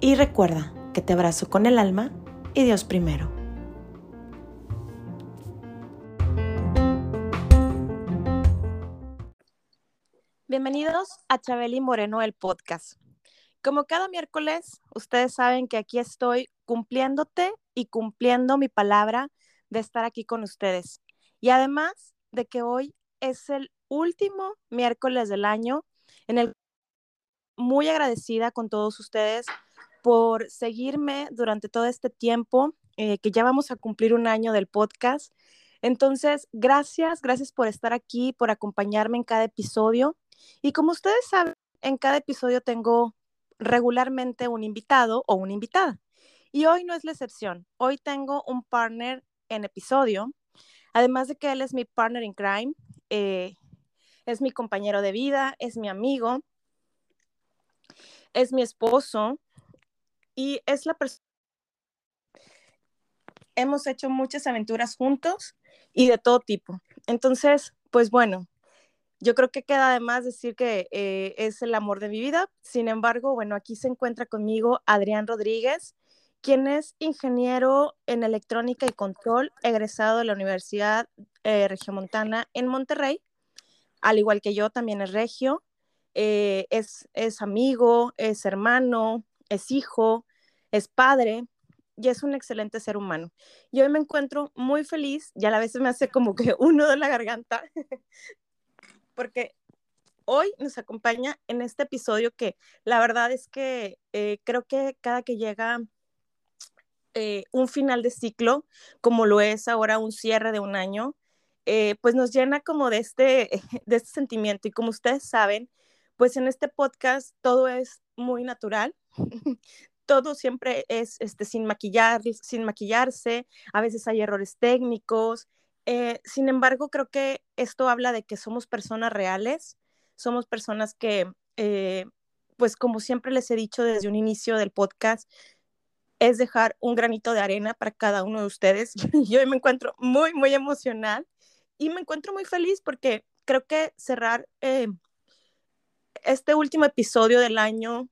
y recuerda que te abrazo con el alma y Dios primero. Bienvenidos a Chabeli Moreno, el podcast. Como cada miércoles, ustedes saben que aquí estoy cumpliéndote y cumpliendo mi palabra de estar aquí con ustedes. Y además de que hoy es el último miércoles del año en el muy agradecida con todos ustedes por seguirme durante todo este tiempo, eh, que ya vamos a cumplir un año del podcast. Entonces, gracias, gracias por estar aquí, por acompañarme en cada episodio. Y como ustedes saben, en cada episodio tengo regularmente un invitado o una invitada. Y hoy no es la excepción. Hoy tengo un partner en episodio, además de que él es mi partner in crime, eh, es mi compañero de vida, es mi amigo, es mi esposo y es la persona. Hemos hecho muchas aventuras juntos y de todo tipo. Entonces, pues bueno, yo creo que queda además decir que eh, es el amor de mi vida. Sin embargo, bueno, aquí se encuentra conmigo Adrián Rodríguez, quien es ingeniero en electrónica y control, egresado de la Universidad eh, Regiomontana en Monterrey. Al igual que yo, también es regio. Eh, es, es amigo, es hermano, es hijo, es padre y es un excelente ser humano. Y hoy me encuentro muy feliz y a la vez me hace como que uno de la garganta porque hoy nos acompaña en este episodio que la verdad es que eh, creo que cada que llega eh, un final de ciclo, como lo es ahora un cierre de un año, eh, pues nos llena como de este, de este sentimiento. Y como ustedes saben, pues en este podcast todo es muy natural. todo siempre es este, sin, maquillar, sin maquillarse, a veces hay errores técnicos, eh, sin embargo, creo que esto habla de que somos personas reales, somos personas que, eh, pues como siempre les he dicho desde un inicio del podcast, es dejar un granito de arena para cada uno de ustedes. Yo me encuentro muy, muy emocional y me encuentro muy feliz porque creo que cerrar eh, este último episodio del año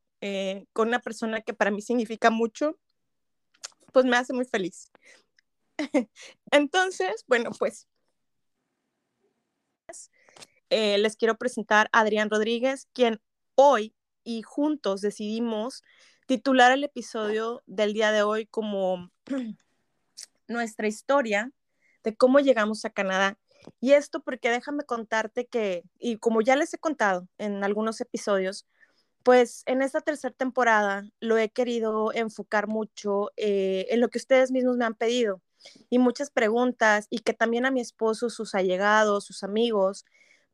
con una persona que para mí significa mucho, pues me hace muy feliz. Entonces, bueno, pues eh, les quiero presentar a Adrián Rodríguez, quien hoy y juntos decidimos titular el episodio del día de hoy como nuestra historia de cómo llegamos a Canadá. Y esto porque déjame contarte que, y como ya les he contado en algunos episodios, pues en esta tercera temporada lo he querido enfocar mucho eh, en lo que ustedes mismos me han pedido y muchas preguntas y que también a mi esposo, sus allegados, sus amigos,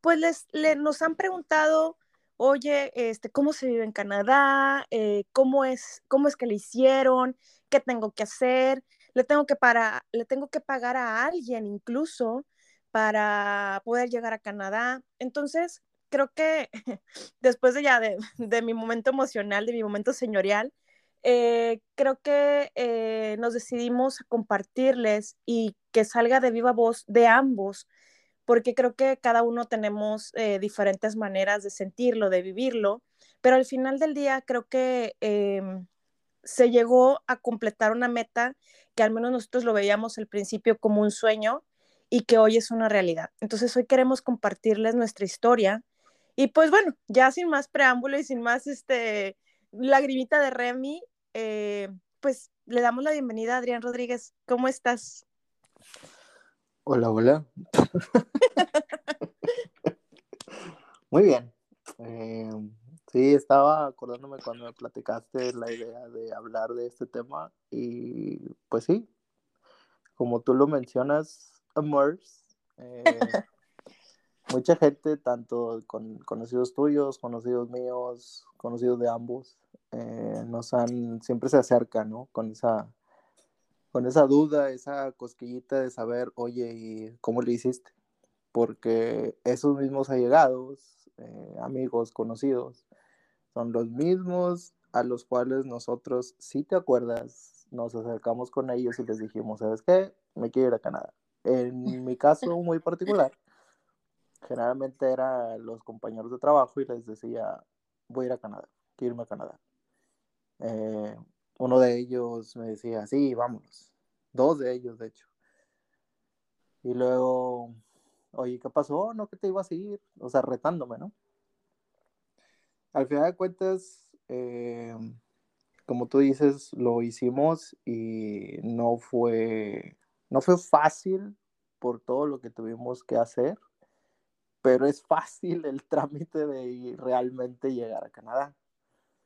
pues les, nos han preguntado, oye, este, ¿cómo se vive en Canadá? Eh, ¿cómo, es, ¿Cómo es que le hicieron? ¿Qué tengo que hacer? Le tengo que, para, le tengo que pagar a alguien incluso para poder llegar a Canadá. Entonces, creo que después de ya de, mi momento emocional, de mi momento señorial, eh, creo que eh, nos decidimos a compartirles y que salga de viva voz de ambos, porque creo que cada uno tenemos eh, diferentes maneras de sentirlo, de vivirlo, pero al final del día creo que em, se llegó a completar una meta que al menos nosotros lo veíamos al principio como un sueño y que hoy es una realidad. Entonces hoy queremos compartirles nuestra historia y pues bueno, ya sin más preámbulo y sin más este lagrimita de Remy, eh, pues le damos la bienvenida a Adrián Rodríguez. ¿Cómo estás? Hola, hola. Muy bien. Eh, sí, estaba acordándome cuando me platicaste la idea de hablar de este tema y pues sí, como tú lo mencionas, Amors, eh, mucha gente, tanto con conocidos tuyos, conocidos míos, conocidos de ambos, eh, nos han, siempre se acercan, ¿no? Con esa, con esa duda, esa cosquillita de saber, oye, ¿y cómo le hiciste? Porque esos mismos allegados, eh, amigos, conocidos, son los mismos a los cuales nosotros, si te acuerdas, nos acercamos con ellos y les dijimos, ¿sabes qué? Me quiero ir a Canadá. En mi caso muy particular, generalmente eran los compañeros de trabajo y les decía, voy a ir a Canadá, quiero irme a Canadá. Eh, uno de ellos me decía, sí, vámonos. Dos de ellos, de hecho. Y luego, oye, ¿qué pasó? No, que te ibas a ir. O sea, retándome, ¿no? Al final de cuentas, eh, como tú dices, lo hicimos y no fue, no fue fácil por todo lo que tuvimos que hacer, pero es fácil el trámite de realmente llegar a Canadá.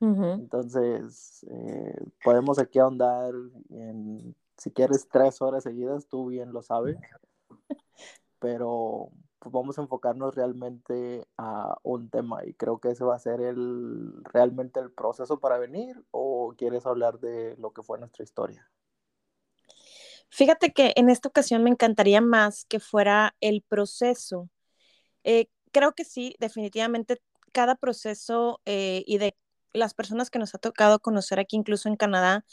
Entonces, eh, podemos aquí ahondar en, si quieres, tres horas seguidas, tú bien lo sabes, pero pues, vamos a enfocarnos realmente a un tema y creo que ese va a ser el, realmente el proceso para venir o quieres hablar de lo que fue nuestra historia. Fíjate que en esta ocasión me encantaría más que fuera el proceso. Eh, creo que sí, definitivamente cada proceso eh, y de las personas que nos ha tocado conocer aquí, incluso en Canadá,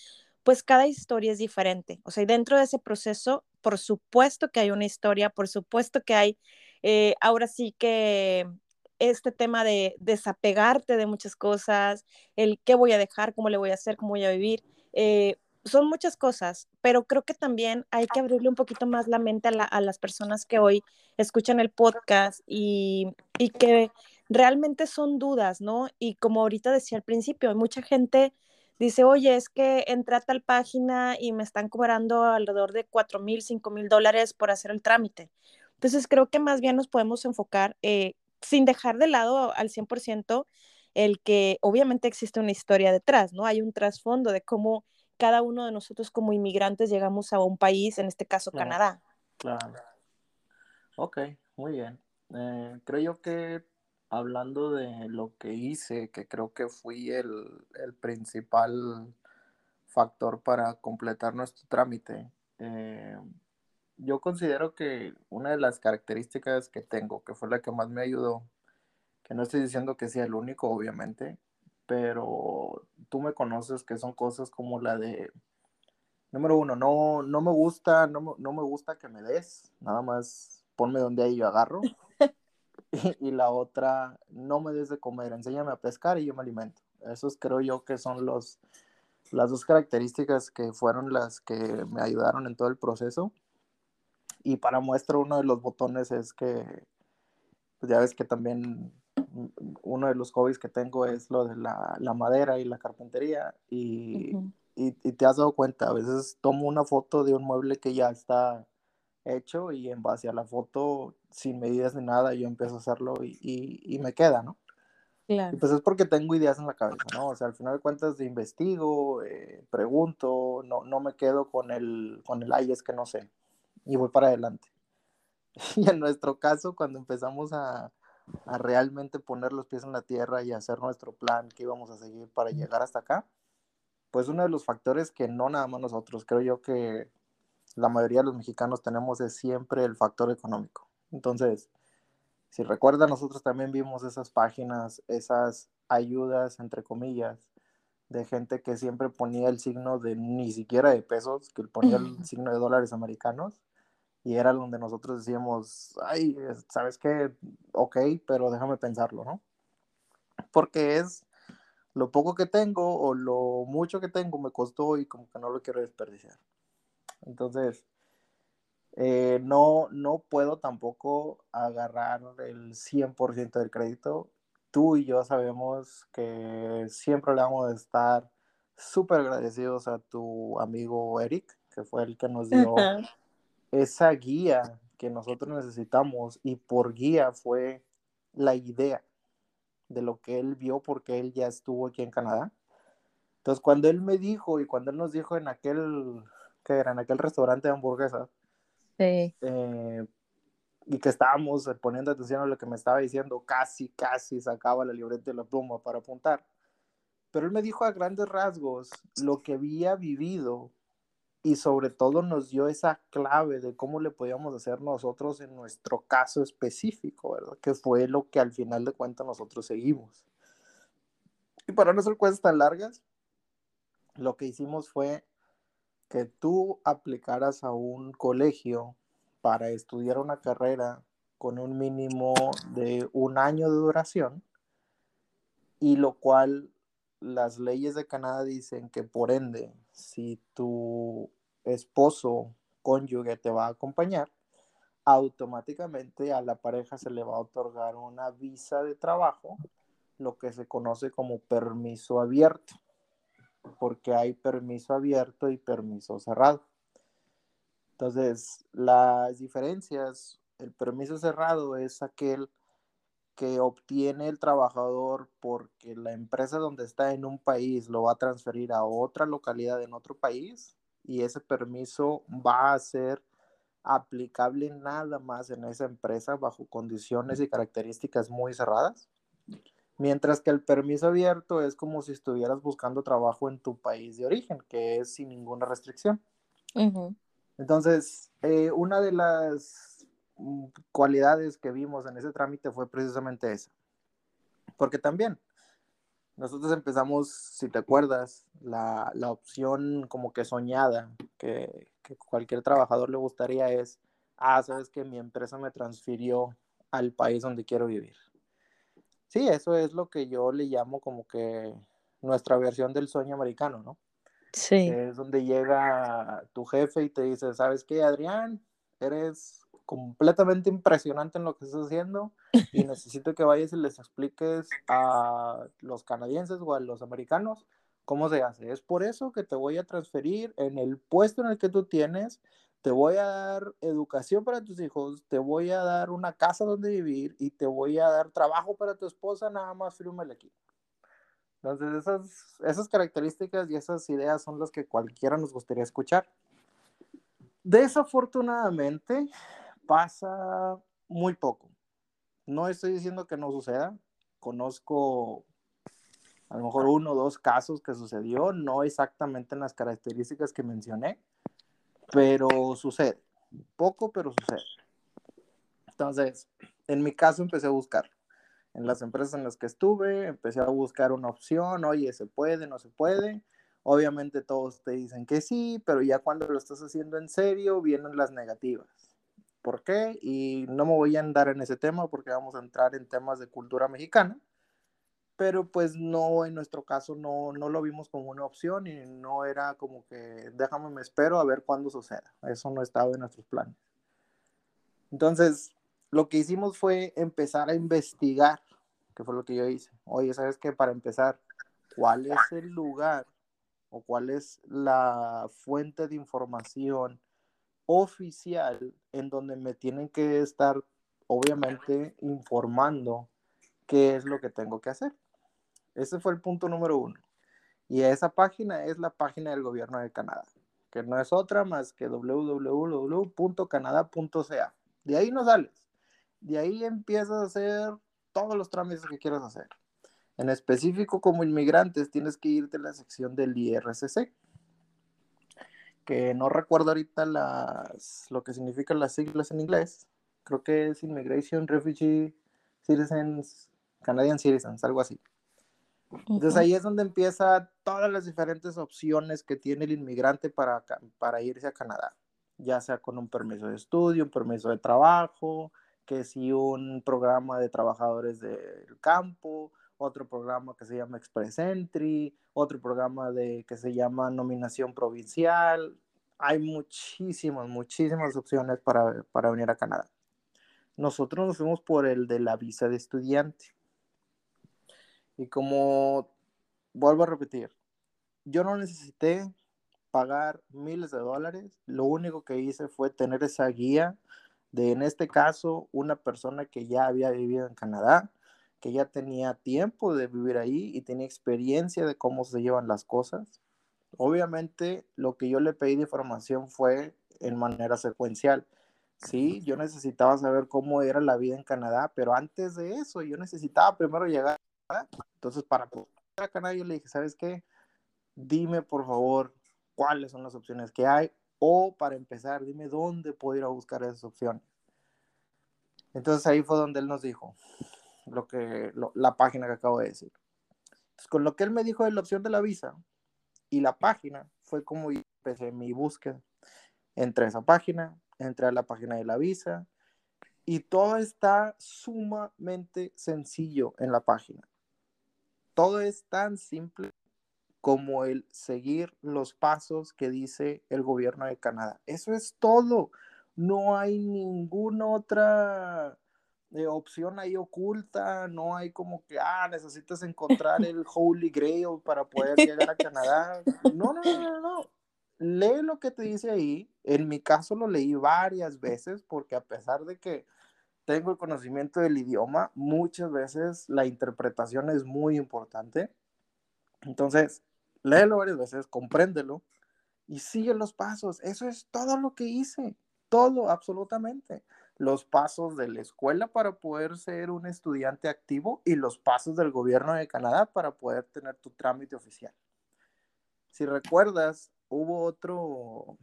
pues cada historia es diferente. O sea, dentro de ese proceso, por supuesto que hay una historia, por supuesto que hay, eh, ahora sí que este tema de desapegarte de muchas cosas, el qué voy a dejar, cómo le voy a hacer, cómo voy a vivir. Son muchas cosas, pero creo que también hay que abrirle un poquito más la mente a, las personas que hoy escuchan el podcast y, y, que realmente son dudas, ¿no? Y como ahorita decía al principio, mucha gente dice, oye, es que entré a tal página y me están cobrando alrededor de 4 mil, 5 mil dólares por hacer el trámite. Entonces creo que más bien nos podemos enfocar, eh, sin dejar de lado al 100%, el que obviamente existe una historia detrás, ¿no? Hay un trasfondo de cómo cada uno de nosotros como inmigrantes llegamos a un país, en este caso Canadá. Claro. Ok, muy bien. Eh, creo yo que hablando de lo que hice, que creo que fui el, principal factor para completar nuestro trámite, eh, yo considero que una de las características que tengo, que fue la que más me ayudó, que no estoy diciendo que sea el único, obviamente, pero tú me conoces que son cosas como la de, número uno, no, no me gusta, no, no me gusta que me des, nada más ponme donde ahí yo agarro. y, la otra, no me des de comer, enséñame a pescar y yo me alimento. Esos creo yo que son los, las dos características que fueron las que me ayudaron en todo el proceso. Y para muestra uno de los botones es que, pues ya ves que también uno de los hobbies que tengo es lo de la, la madera y la carpintería. Y, y, y, te has dado cuenta, a veces tomo una foto de un mueble que ya está hecho y en base a la foto, sin medidas ni nada, yo empiezo a hacerlo y, y, me queda, ¿no? Claro. Pues es porque tengo ideas en la cabeza, ¿no? O sea, al final de cuentas investigo, eh, pregunto, no, no me quedo con el, con el, ay, es que no sé, y voy para adelante. Y en nuestro caso, cuando empezamos a, a realmente poner los pies en la tierra y hacer nuestro plan que íbamos a seguir para llegar hasta acá, pues uno de los factores que no nada más nosotros, creo yo que la mayoría de los mexicanos tenemos es siempre el factor económico. Entonces, si recuerdan, nosotros también vimos esas páginas, esas ayudas, entre comillas, de gente que siempre ponía el signo de ni siquiera de pesos, que ponía el signo de dólares americanos, y era donde nosotros decíamos, ay, ¿sabes qué? Ok, pero déjame pensarlo, ¿no? Porque es lo poco que tengo o lo mucho que tengo me costó y como que no lo quiero desperdiciar. Entonces, eh, no, no puedo tampoco agarrar el 100% del crédito. Tú y yo sabemos que siempre le vamos a estar súper agradecidos a tu amigo Eric, que fue el que nos dio esa guía que nosotros necesitamos y por guía fue la idea de lo que él vio porque él ya estuvo aquí en Canadá. Entonces, cuando él me dijo y cuando él nos dijo en aquel que era en aquel restaurante de hamburguesas. Sí. Eh, y que estábamos poniendo atención a lo que me estaba diciendo, casi, casi sacaba la libreta y la pluma para apuntar. Pero él me dijo a grandes rasgos lo que había vivido y sobre todo nos dio esa clave de cómo le podíamos hacer nosotros en nuestro caso específico, ¿verdad? Que fue lo que al final de cuentas nosotros seguimos. Y para no hacer cosas tan largas, lo que hicimos fue que tú aplicaras a un colegio para estudiar una carrera con un mínimo de un año de duración y lo cual las leyes de Canadá dicen que por ende, si tu esposo, cónyuge te va a acompañar, automáticamente a la pareja se le va a otorgar una visa de trabajo, lo que se conoce como permiso abierto, porque hay permiso abierto y permiso cerrado. Entonces, las diferencias, el permiso cerrado es aquel que obtiene el trabajador porque la empresa donde está en un país lo va a transferir a otra localidad en otro país y ese permiso va a ser aplicable nada más en esa empresa bajo condiciones y características muy cerradas. Mientras que el permiso abierto es como si estuvieras buscando trabajo en tu país de origen, que es sin ninguna restricción. Entonces, eh, una de las cualidades que vimos en ese trámite fue precisamente esa. Porque también nosotros empezamos, si te acuerdas, la, opción como que soñada que, que, cualquier trabajador le gustaría es, ah, sabes que mi empresa me transfirió al país donde quiero vivir. Sí, eso es lo que yo le llamo como que nuestra versión del sueño americano, ¿no? Sí. Es donde llega tu jefe y te dice, ¿sabes qué, Adrián? Eres completamente impresionante en lo que estás haciendo y necesito que vayas y les expliques a los canadienses o a los americanos cómo se hace. Es por eso que te voy a transferir en el puesto en el que tú tienes, te voy a dar educación para tus hijos, te voy a dar una casa donde vivir y te voy a dar trabajo para tu esposa, nada más fírmale aquí. Entonces, esas, esas características y esas ideas son las que cualquiera nos gustaría escuchar. Desafortunadamente, pasa muy poco. No estoy diciendo que no suceda. Conozco a lo mejor uno o dos casos que sucedió, no exactamente en las características que mencioné, pero sucede. Poco, pero sucede. Entonces, en mi caso empecé a buscar en las empresas en las que estuve, empecé a buscar una opción, oye, se puede, no se puede. Obviamente todos te dicen que sí, pero ya cuando lo estás haciendo en serio vienen las negativas. ¿Por qué? Y no me voy a andar en ese tema porque vamos a entrar en temas de cultura mexicana, pero pues no, en nuestro caso no, no lo vimos como una opción y no era como que déjame me espero a ver cuándo suceda. Eso no estaba en nuestros planes. Entonces, lo que hicimos fue empezar a investigar, que fue lo que yo hice. Oye, ¿sabes qué? Para empezar, ¿cuál es el lugar o cuál es la fuente de información oficial en donde me tienen que estar, obviamente, informando qué es lo que tengo que hacer? Ese fue el punto número uno. Y esa página es la página del gobierno de Canadá, que no es otra más que www.canadá.ca. De ahí no sales. De ahí empiezas a hacer todos los trámites que quieras hacer. En específico, como inmigrantes, tienes que irte a la sección del IRCC, que no recuerdo ahorita las, lo que significan las siglas en inglés. Creo que es Immigration Refugee Citizens, Canadian Citizens, algo así. Entonces ahí es donde empieza todas las diferentes opciones que tiene el inmigrante para, para irse a Canadá, ya sea con un permiso de estudio, un permiso de trabajo, que si un programa de trabajadores del campo, otro programa que se llama Express Entry, otro programa de, que se llama Nominación Provincial. Hay muchísimas, muchísimas opciones para, para venir a Canadá. Nosotros nos fuimos por el de la visa de estudiante. Y como vuelvo a repetir, yo no necesité pagar miles de dólares, lo único que hice fue tener esa guía de en este caso una persona que ya había vivido en Canadá, que ya tenía tiempo de vivir ahí y tenía experiencia de cómo se llevan las cosas. Obviamente lo que yo le pedí de información fue en manera secuencial. sí, yo necesitaba saber cómo era la vida en Canadá, pero antes de eso, yo necesitaba primero llegar a. Entonces, para poder a Canadá, yo le dije, ¿sabes qué? Dime, por favor, cuáles son las opciones que hay, o para empezar, dime dónde puedo ir a buscar esas opciones. Entonces ahí fue donde él nos dijo lo que, la página que acabo de decir. Entonces, con lo que él me dijo de la opción de la visa y la página, fue como empecé mi búsqueda. Entré a esa página, entré a la página de la visa y todo está sumamente sencillo en la página. Todo es tan simple como el seguir los pasos que dice el gobierno de Canadá. Eso es todo. No hay ninguna otra eh, opción ahí oculta, no hay como que, ah, necesitas encontrar el Holy Grail para poder llegar a Canadá. No, no, no, no, no. Lee lo que te dice ahí. En mi caso lo leí varias veces porque a pesar de que tengo el conocimiento del idioma, muchas veces la interpretación es muy importante. Entonces, léelo varias veces, compréndelo y sigue los pasos. Eso es todo lo que hice, todo, absolutamente. Los pasos de la escuela para poder ser un estudiante activo y los pasos del gobierno de Canadá para poder tener tu trámite oficial. Si recuerdas, hubo otro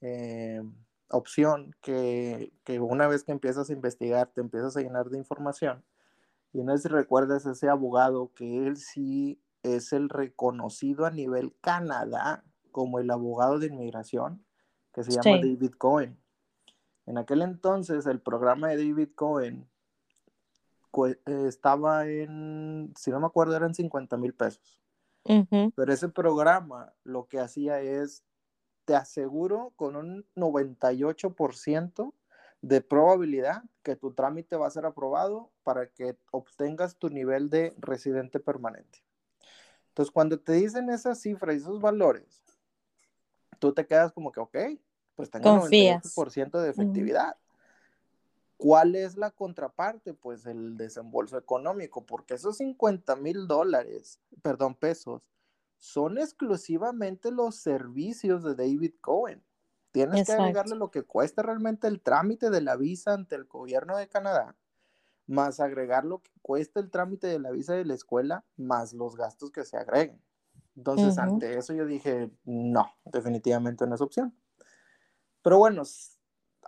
eh, opción que, que, una vez que empiezas a investigar, te empiezas a llenar de información. Y no sé si recuerdas ese abogado que él sí es el reconocido a nivel Canadá como el abogado de inmigración, que se llama David Cohen. En aquel entonces el programa de David Cohen estaba en, si no me acuerdo, eran 50 mil pesos. Pero ese programa lo que hacía es, te aseguro con un 98% de probabilidad que tu trámite va a ser aprobado para que obtengas tu nivel de residente permanente. Entonces, cuando te dicen esas cifras y esos valores, tú te quedas como que, ok, pues tengo un 98% de efectividad. ¿Cuál es la contraparte? Pues el desembolso económico, porque esos 50 mil dólares, perdón, pesos, son exclusivamente los servicios de David Cohen. Tienes que agregarle lo que cuesta realmente el trámite de la visa ante el gobierno de Canadá más agregar lo que cuesta el trámite de la visa de la escuela, más los gastos que se agreguen. Entonces, ante eso yo dije, no, definitivamente no es opción. Pero bueno,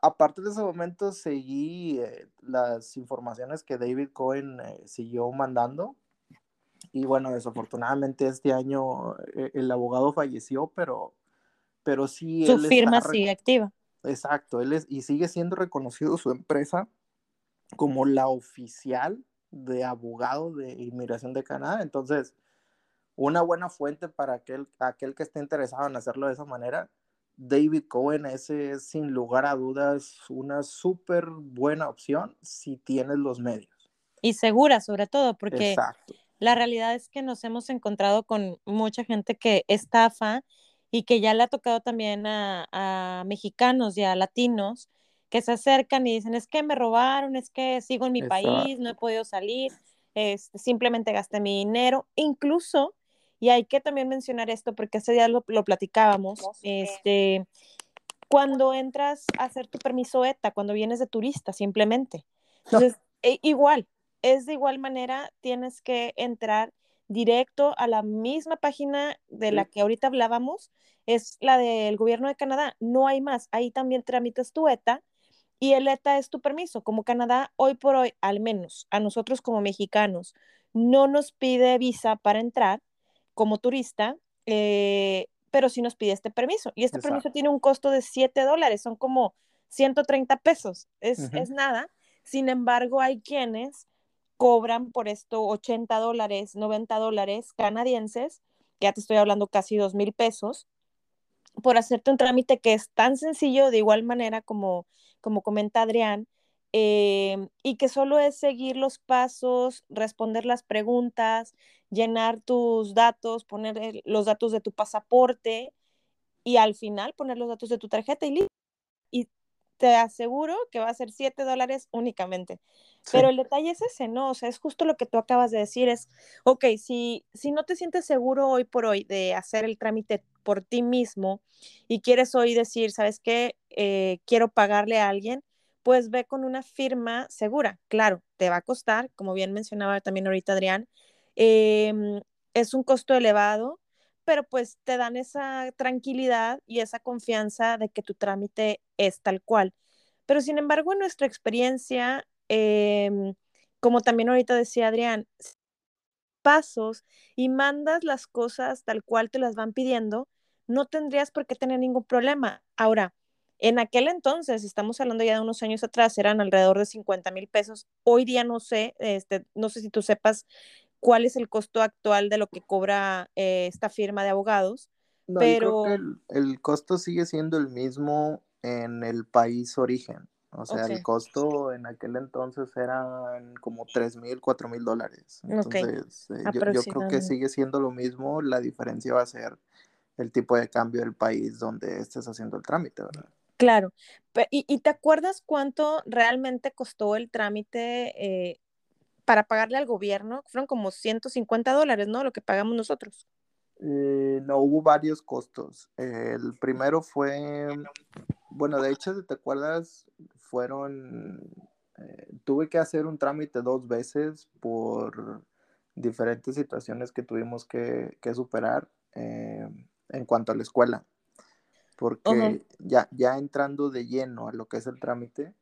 aparte de ese momento seguí eh, las informaciones que David Cohen eh, siguió mandando. Y bueno, desafortunadamente este año eh, el abogado falleció, pero, pero sí... Su firma sigue activa. Exacto, él es, y sigue siendo reconocido su empresa como la oficial de abogado de inmigración de Canadá. Entonces, una buena fuente para aquel, aquel que esté interesado en hacerlo de esa manera. David Cohen, ese es sin lugar a dudas una súper buena opción si tienes los medios. Y segura, sobre todo, porque la realidad es que nos hemos encontrado con mucha gente que estafa y que ya le ha tocado también a, a mexicanos y a latinos que se acercan y dicen, es que me robaron, es que sigo en mi país, no he podido salir, este, simplemente gasté mi dinero, incluso, y hay que también mencionar esto porque ese día lo, platicábamos, este, cuando entras a hacer tu permiso ETA, cuando vienes de turista, simplemente. Entonces, e, igual, es de igual manera, tienes que entrar directo a la misma página de la que ahorita hablábamos, es la del gobierno de Canadá, no hay más, ahí también tramitas tu ETA y el ETA es tu permiso. Como Canadá, hoy por hoy, al menos a nosotros como mexicanos, no nos pide visa para entrar como turista, eh, pero sí nos pide este permiso. Y este permiso tiene un costo de 7 dólares, son como 130 pesos, es, es nada. Sin embargo, hay quienes cobran por esto 80 dólares, 90 dólares canadienses, que ya te estoy hablando casi 2 mil pesos, por hacerte un trámite que es tan sencillo de igual manera como como comenta Adrián, em, y que solo es seguir los pasos, responder las preguntas, llenar tus datos, poner los datos de tu pasaporte y al final poner los datos de tu tarjeta y listo. Y te aseguro que va a ser 7 dólares únicamente. Pero el detalle es ese, ¿no? O sea, es justo lo que tú acabas de decir, es, ok, si, si no te sientes seguro hoy por hoy de hacer el trámite por ti mismo y quieres hoy decir, ¿sabes qué? Eh, quiero pagarle a alguien, pues ve con una firma segura. Claro, te va a costar, como bien mencionaba también ahorita Adrián, em, es un costo elevado, pero pues te dan esa tranquilidad y esa confianza de que tu trámite es tal cual. Pero sin embargo, en nuestra experiencia, em, como también ahorita decía Adrián, pasos y mandas las cosas tal cual te las van pidiendo, no tendrías por qué tener ningún problema. Ahora, en aquel entonces, estamos hablando ya de unos años atrás, eran alrededor de 50 mil pesos. Hoy día no sé, este, no sé si tú sepas cuál es el costo actual de lo que cobra eh, esta firma de abogados. No, pero... creo que el, costo sigue siendo el mismo en el país origen. O sea, el costo en aquel entonces eran como 3 mil, 4 mil dólares. Entonces, eh, yo, yo, creo que sigue siendo lo mismo. La diferencia va a ser el tipo de cambio del país donde estés haciendo el trámite, ¿verdad? Claro. ¿Y, te acuerdas cuánto realmente costó el trámite eh, para pagarle al gobierno? Fueron como 150 dólares, ¿no? Lo que pagamos nosotros. Eh, no, hubo varios costos. el primero fue, bueno, de hecho, si te acuerdas, fueron, eh, tuve que hacer un trámite dos veces por diferentes situaciones que tuvimos que, superar en cuanto a la escuela porque ya, ya entrando de lleno a lo que es el trámite,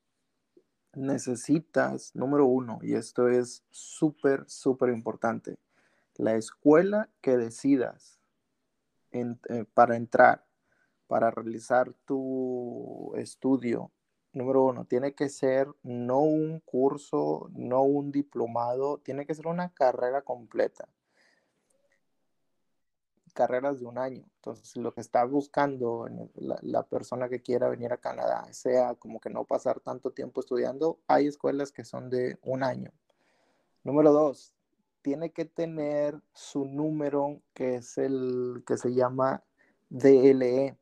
necesitas, número uno, y esto es súper, súper importante, la escuela que decidas eh, para entrar, para realizar tu estudio, número uno, tiene que ser no un curso, no un diplomado, tiene que ser una carrera completa carreras de un año. Entonces, lo que está buscando la, persona que quiera venir a Canadá, sea como que no pasar tanto tiempo estudiando, hay escuelas que son de un año. Número dos, tiene que tener su número que es el que se llama DLE.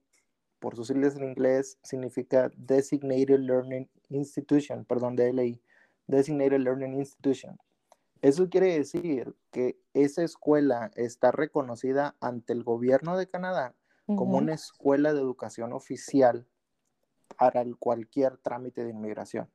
Por sus siglas en inglés significa Designated Learning Institution, perdón, DLI, Designated Learning Institution. Eso quiere decir que esa escuela está reconocida ante el gobierno de Canadá como una escuela de educación oficial para cualquier trámite de inmigración.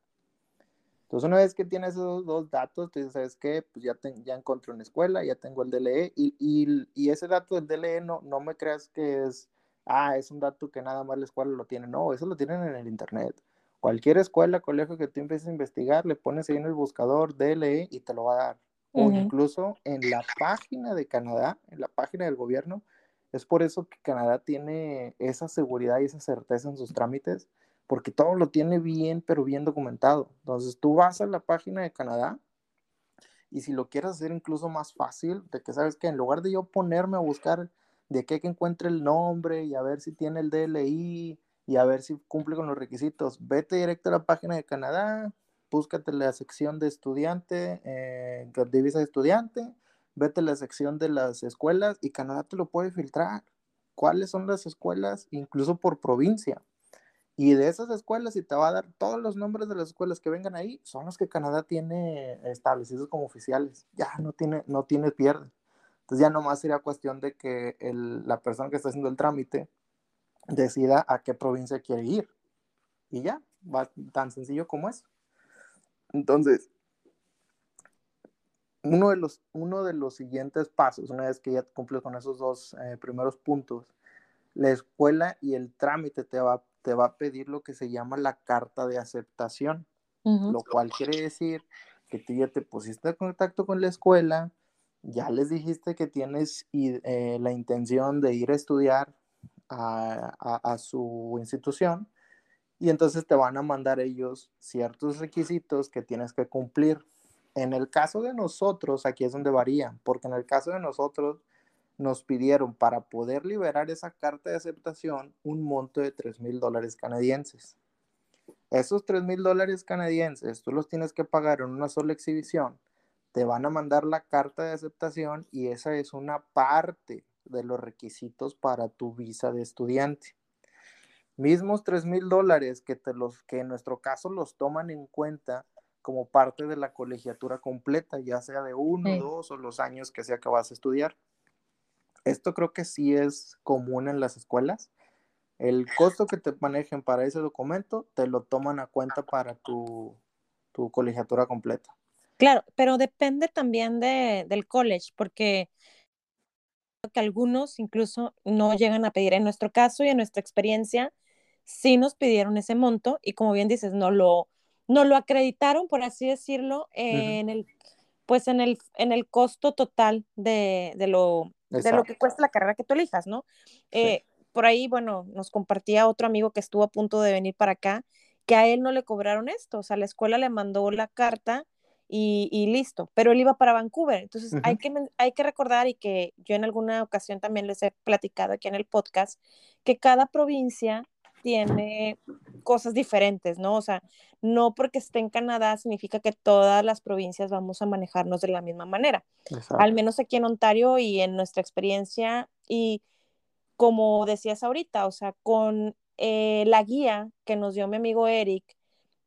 Entonces, una vez que tienes esos dos datos, tú dices, ¿sabes qué? Pues ya, ya encontré una escuela, ya tengo el DLE, y, y, y, ese dato del DLE no, no me creas que es, ah, es un dato que nada más la escuela lo tiene. No, eso lo tienen en el Internet. Cualquier escuela, colegio que tú empieces a investigar, le pones ahí en el buscador DLE y te lo va a dar. O incluso en la página de Canadá, en la página del gobierno. Es por eso que Canadá tiene esa seguridad y esa certeza en sus trámites, porque todo lo tiene bien, pero bien documentado. Entonces tú vas a la página de Canadá y si lo quieres hacer incluso más fácil, de que sabes que en lugar de yo ponerme a buscar de qué que encuentre el nombre y a ver si tiene el DLI y a ver si cumple con los requisitos. Vete directo a la página de Canadá, búscate la sección de estudiante, eh, divisa de estudiante, vete a la sección de las escuelas y Canadá te lo puede filtrar. ¿Cuáles son las escuelas? Incluso por provincia. Y de esas escuelas, y te va a dar todos los nombres de las escuelas que vengan ahí, son los que Canadá tiene establecidos como oficiales. Ya no tiene, no tiene pierde. Entonces ya nomás sería cuestión de que la persona que está haciendo el trámite decida a qué provincia quiere ir. Y ya, va tan sencillo como eso. Entonces, uno de los, uno de los siguientes pasos, una vez que ya cumples con esos dos eh, primeros puntos, la escuela y el trámite te va, te va a pedir lo que se llama la carta de aceptación, lo cual quiere decir que tú ya te pusiste en contacto con la escuela, ya les dijiste que tienes eh, la intención de ir a estudiar a, su institución y entonces te van a mandar ellos ciertos requisitos que tienes que cumplir. En el caso de nosotros, aquí es donde varía, porque en el caso de nosotros nos pidieron para poder liberar esa carta de aceptación un monto de 3 mil dólares canadienses. Esos 3 mil dólares canadienses tú los tienes que pagar en una sola exhibición. Te van a mandar la carta de aceptación y esa es una parte de los requisitos para tu visa de estudiante. Mismos 3 mil dólares que, te los, que en nuestro caso los toman en cuenta como parte de la colegiatura completa, ya sea de uno, dos o los años que sea que vas a estudiar. Esto creo que sí es común en las escuelas, El costo que te manejen para ese documento te lo toman a cuenta para tu, tu colegiatura completa. Claro, pero depende también de, del college, porque que algunos incluso no llegan a pedir. En nuestro caso y en nuestra experiencia, sí nos pidieron ese monto y como bien dices, no lo, no lo acreditaron, por así decirlo, en el pues en el, en el costo total de, de lo, de lo que cuesta la carrera que tú elijas, ¿no? Eh, por ahí, bueno, nos compartía otro amigo que estuvo a punto de venir para acá, que a él no le cobraron esto, o sea, la escuela le mandó la carta y, y listo, pero él iba para Vancouver, entonces hay, que, hay que recordar y que yo en alguna ocasión también les he platicado aquí en el podcast, que cada provincia tiene cosas diferentes, ¿no? O sea, no porque esté en Canadá significa que todas las provincias vamos a manejarnos de la misma manera. Al menos aquí en Ontario y en nuestra experiencia y como decías ahorita, o sea, con eh, la guía que nos dio mi amigo Eric,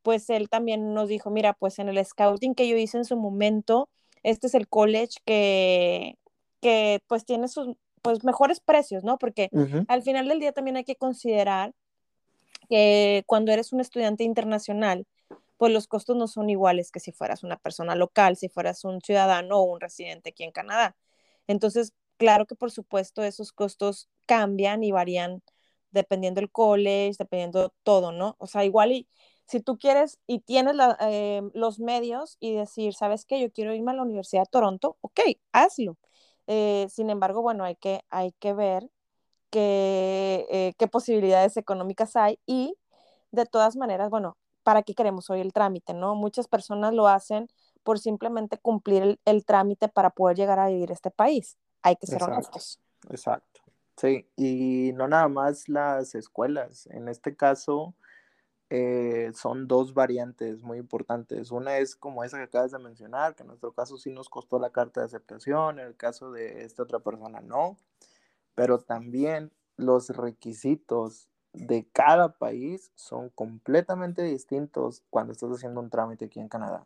pues él también nos dijo, mira, pues en el scouting que yo hice en su momento, este es el college que, que pues tiene sus pues mejores precios, ¿no? Porque al final del día también hay que considerar que cuando eres un estudiante internacional, pues los costos no son iguales que si fueras una persona local, si fueras un ciudadano o un residente aquí en Canadá. Entonces, claro que por supuesto esos costos cambian y varían dependiendo del college, dependiendo todo, ¿no? O sea, igual y si tú quieres y tienes eh, los medios y decir, ¿sabes qué? Yo quiero irme a la Universidad de Toronto, ok, hazlo. Eh, sin embargo, bueno, hay que, hay que ver qué, eh, qué posibilidades económicas hay y de todas maneras, bueno, ¿para qué queremos hoy el trámite? ¿no? Muchas personas lo hacen por simplemente cumplir el, trámite para poder llegar a vivir este país. Hay que ser honestos. Exacto. Sí, y no nada más las escuelas. En este caso, eh, son dos variantes muy importantes. Una es como esa que acabas de mencionar, que en nuestro caso sí nos costó la carta de aceptación, en el caso de esta otra persona no pero también los requisitos de cada país son completamente distintos cuando estás haciendo un trámite aquí en Canadá.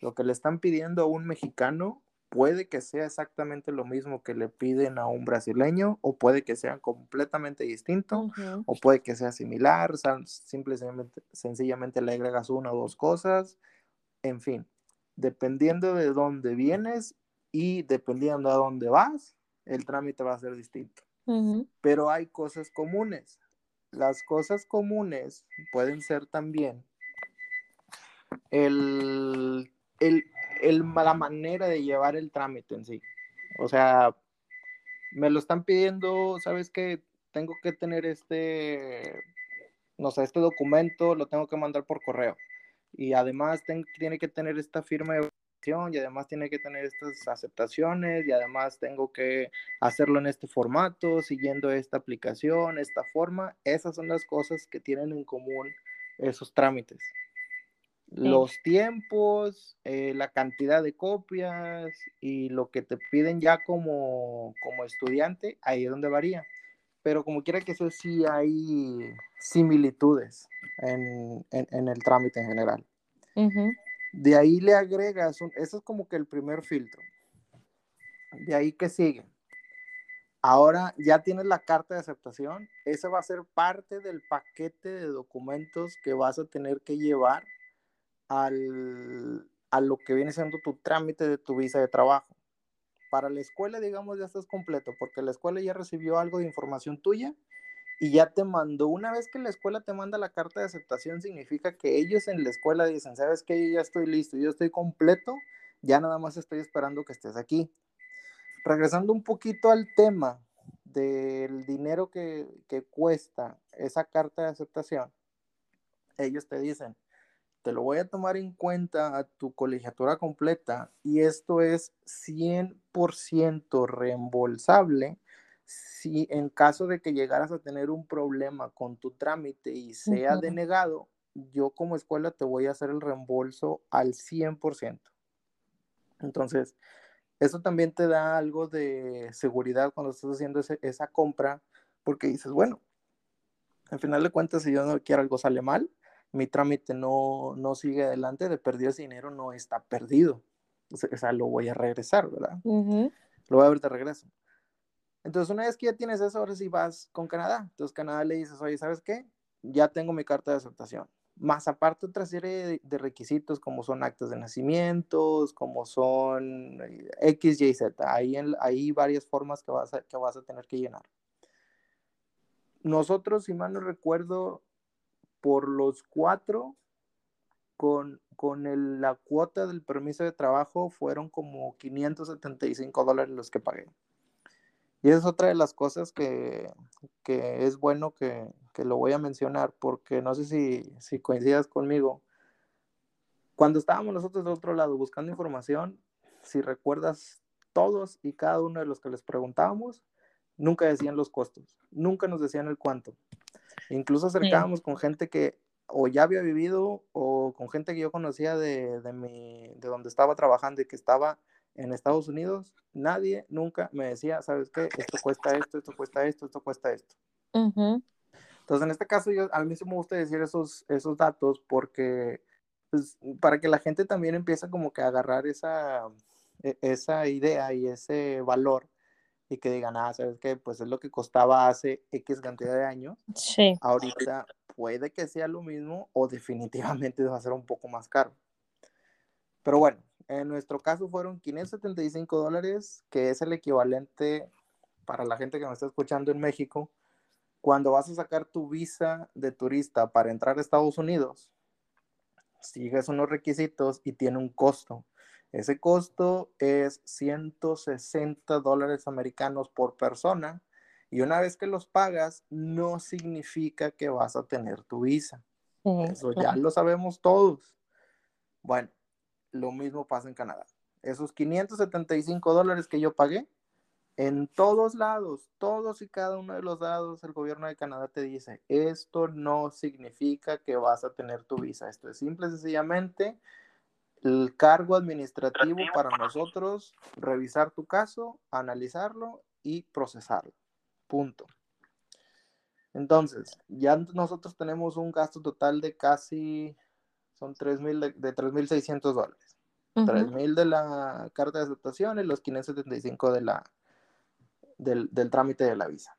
Lo que le están pidiendo a un mexicano puede que sea exactamente lo mismo que le piden a un brasileño o puede que sea completamente distinto o puede que sea similar, o sea, simplemente, sencillamente le agregas una o dos cosas, en fin, dependiendo de dónde vienes y dependiendo a dónde vas, el trámite va a ser distinto. Pero hay cosas comunes. Las cosas comunes pueden ser también el, la manera de llevar el trámite en sí. O sea, me lo están pidiendo, ¿sabes qué? Tengo que tener este, no sé, este documento, lo tengo que mandar por correo. Y además tiene que tener esta firma de y además tiene que tener estas aceptaciones y además tengo que hacerlo en este formato, siguiendo esta aplicación, esta forma. Esas son las cosas que tienen en común esos trámites. Los tiempos, eh, la cantidad de copias y lo que te piden ya como, como estudiante, ahí es donde varía. Pero como quiera que sea, sí hay similitudes en, en, el trámite en general. De ahí le agregas, un, eso es como que el primer filtro. De ahí que sigue. Ahora ya tienes la carta de aceptación. Esa va a ser parte del paquete de documentos que vas a tener que llevar al, a lo que viene siendo tu trámite de tu visa de trabajo. Para la escuela, digamos, ya estás completo, porque la escuela ya recibió algo de información tuya y ya te mandó, una vez que la escuela te manda la carta de aceptación, significa que ellos en la escuela dicen, sabes que yo ya estoy listo, yo estoy completo, ya nada más estoy esperando que estés aquí. Regresando un poquito al tema del dinero que, que cuesta esa carta de aceptación, ellos te dicen, te lo voy a tomar en cuenta a tu colegiatura completa y esto es 100% reembolsable si en caso de que llegaras a tener un problema con tu trámite y sea denegado, yo como escuela te voy a hacer el reembolso al 100%. Entonces, eso también te da algo de seguridad cuando estás haciendo esa compra, porque dices, bueno, al final de cuentas, si yo no quiero algo sale mal, mi trámite no, no sigue adelante, de perdido ese dinero no está perdido. O sea, lo voy a regresar, ¿verdad? Lo voy a ver de regreso. Entonces, una vez que ya tienes eso, ahora sí vas con Canadá. Entonces, Canadá le dices, oye, ¿sabes qué? Ya tengo mi carta de aceptación. Más aparte otra serie de, requisitos como son actos de nacimientos, como son eh, X, Y, Z. Hay, hay varias formas que vas, a, que vas a tener que llenar. Nosotros, si mal no recuerdo, por los cuatro, con, con la cuota del permiso de trabajo fueron como 575 dólares los que pagué. Y esa es otra de las cosas que, que es bueno que, que, lo voy a mencionar, porque no sé si, si coincidas conmigo. Cuando estábamos nosotros de otro lado buscando información, si recuerdas todos y cada uno de los que les preguntábamos, nunca decían los costos, nunca nos decían el cuánto. Incluso acercábamos con gente que o ya había vivido o con gente que yo conocía de, de, mi, de donde estaba trabajando y que estaba en Estados Unidos, nadie nunca me decía, ¿sabes qué? Esto cuesta esto, esto cuesta esto, esto cuesta esto. Entonces, en este caso, yo, a mí sí me gusta decir esos, esos datos porque, pues, para que la gente también empiece como que a agarrar esa, e, esa idea y ese valor y que digan, ah, ¿sabes qué? Pues es lo que costaba hace X cantidad de años. Sí. Ahorita puede que sea lo mismo o definitivamente va a ser un poco más caro. Pero bueno, en nuestro caso fueron 575 dólares, que es el equivalente para la gente que me está escuchando en México. Cuando vas a sacar tu visa de turista para entrar a Estados Unidos, sigues unos requisitos y tiene un costo. Ese costo es 160 dólares americanos por persona y una vez que los pagas, no significa que vas a tener tu visa. Eso ya lo sabemos todos. Bueno, lo mismo pasa en Canadá. Esos 575 dólares que yo pagué, en todos lados, todos y cada uno de los lados, el gobierno de Canadá te dice, esto no significa que vas a tener tu visa. Esto es simple y sencillamente el cargo administrativo para nosotros, revisar tu caso, analizarlo y procesarlo. Punto. Entonces, ya nosotros tenemos un gasto total de casi son 3.000 de, de 3.600 dólares. 3.000 de la carta de aceptación y los 575 de la, del, del trámite de la visa.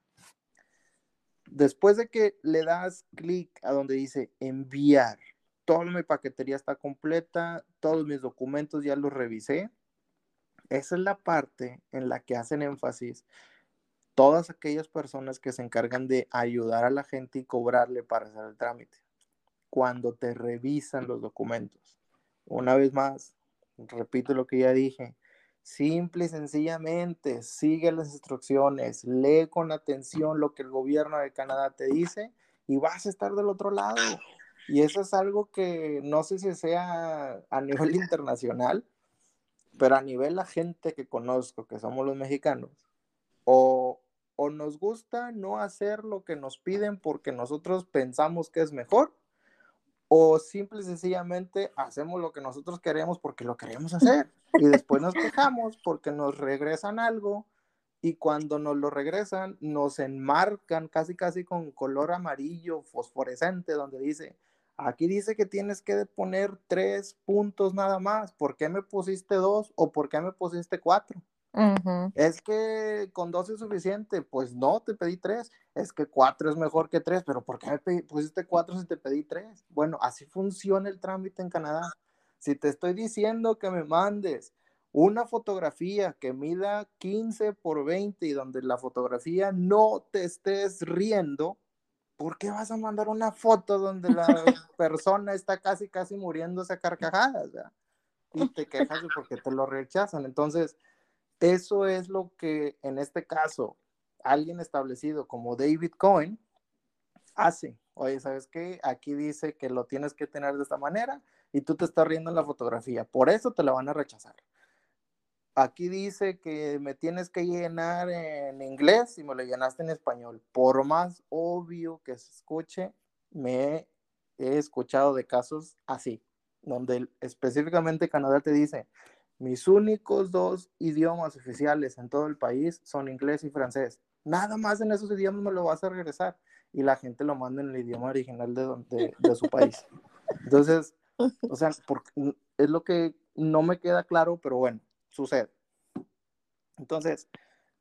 Después de que le das clic a donde dice enviar, toda mi paquetería está completa, todos mis documentos ya los revisé. Esa es la parte en la que hacen énfasis todas aquellas personas que se encargan de ayudar a la gente y cobrarle para hacer el trámite cuando te revisan los documentos. Una vez más, repito lo que ya dije, simple y sencillamente sigue las instrucciones, lee con atención lo que el gobierno de Canadá te dice y vas a estar del otro lado. Y eso es algo que no sé si sea a nivel internacional, pero a nivel la gente que conozco, que somos los mexicanos, o, o nos gusta no hacer lo que nos piden porque nosotros pensamos que es mejor, o simple y sencillamente hacemos lo que nosotros queremos porque lo queremos hacer y después nos quejamos porque nos regresan algo y cuando nos lo regresan nos enmarcan casi casi con color amarillo fosforescente donde dice aquí dice que tienes que poner tres puntos nada más ¿por qué me pusiste dos o por qué me pusiste cuatro? Es que con dos es suficiente. Pues no, te pedí tres. Es que cuatro es mejor que tres, pero ¿por qué me pusiste cuatro si te pedí tres? Bueno, así funciona el trámite en Canadá. Si te estoy diciendo que me mandes una fotografía que mida 15 por 20 y donde la fotografía no te estés riendo, ¿por qué vas a mandar una foto donde la persona está casi, casi muriéndose a carcajadas? Y te quejas porque te lo rechazan. Entonces, eso es lo que en este caso alguien establecido como David Cohen hace. Oye, ¿sabes qué? Aquí dice que lo tienes que tener de esta manera y tú te estás riendo en la fotografía. Por eso te la van a rechazar. Aquí dice que me tienes que llenar en inglés y me lo llenaste en español. Por más obvio que se escuche, me he escuchado de casos así, donde específicamente Canadá te dice, mis únicos dos idiomas oficiales en todo el país son inglés y francés. Nada más en esos idiomas me lo vas a regresar y la gente lo manda en el idioma original de, de, su país. Entonces, o sea, es lo que no me queda claro, pero bueno, sucede. Entonces,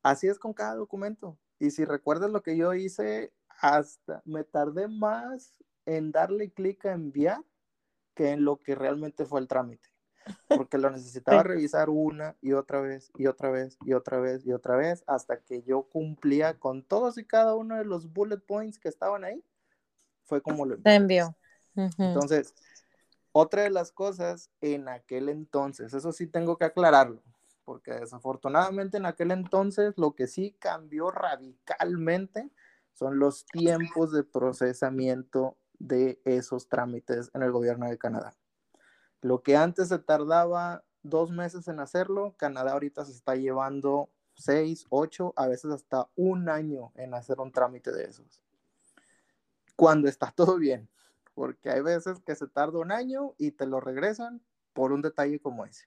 así es con cada documento. Y si recuerdas lo que yo hice, hasta me tardé más en darle clic a enviar que en lo que realmente fue el trámite. Porque lo necesitaba revisar una y otra vez y otra vez y otra vez y otra vez hasta que yo cumplía con todos y cada uno de los bullet points que estaban ahí. Fue como lo envió. Entonces, otra de las cosas en aquel entonces, eso sí tengo que aclararlo, porque desafortunadamente en aquel entonces lo que sí cambió radicalmente son los tiempos de procesamiento de esos trámites en el gobierno de Canadá. Lo que antes se tardaba dos meses en hacerlo, Canadá ahorita se está llevando seis, ocho, a veces hasta un año en hacer un trámite de esos. Cuando está todo bien, porque hay veces que se tarda un año y te lo regresan por un detalle como ese.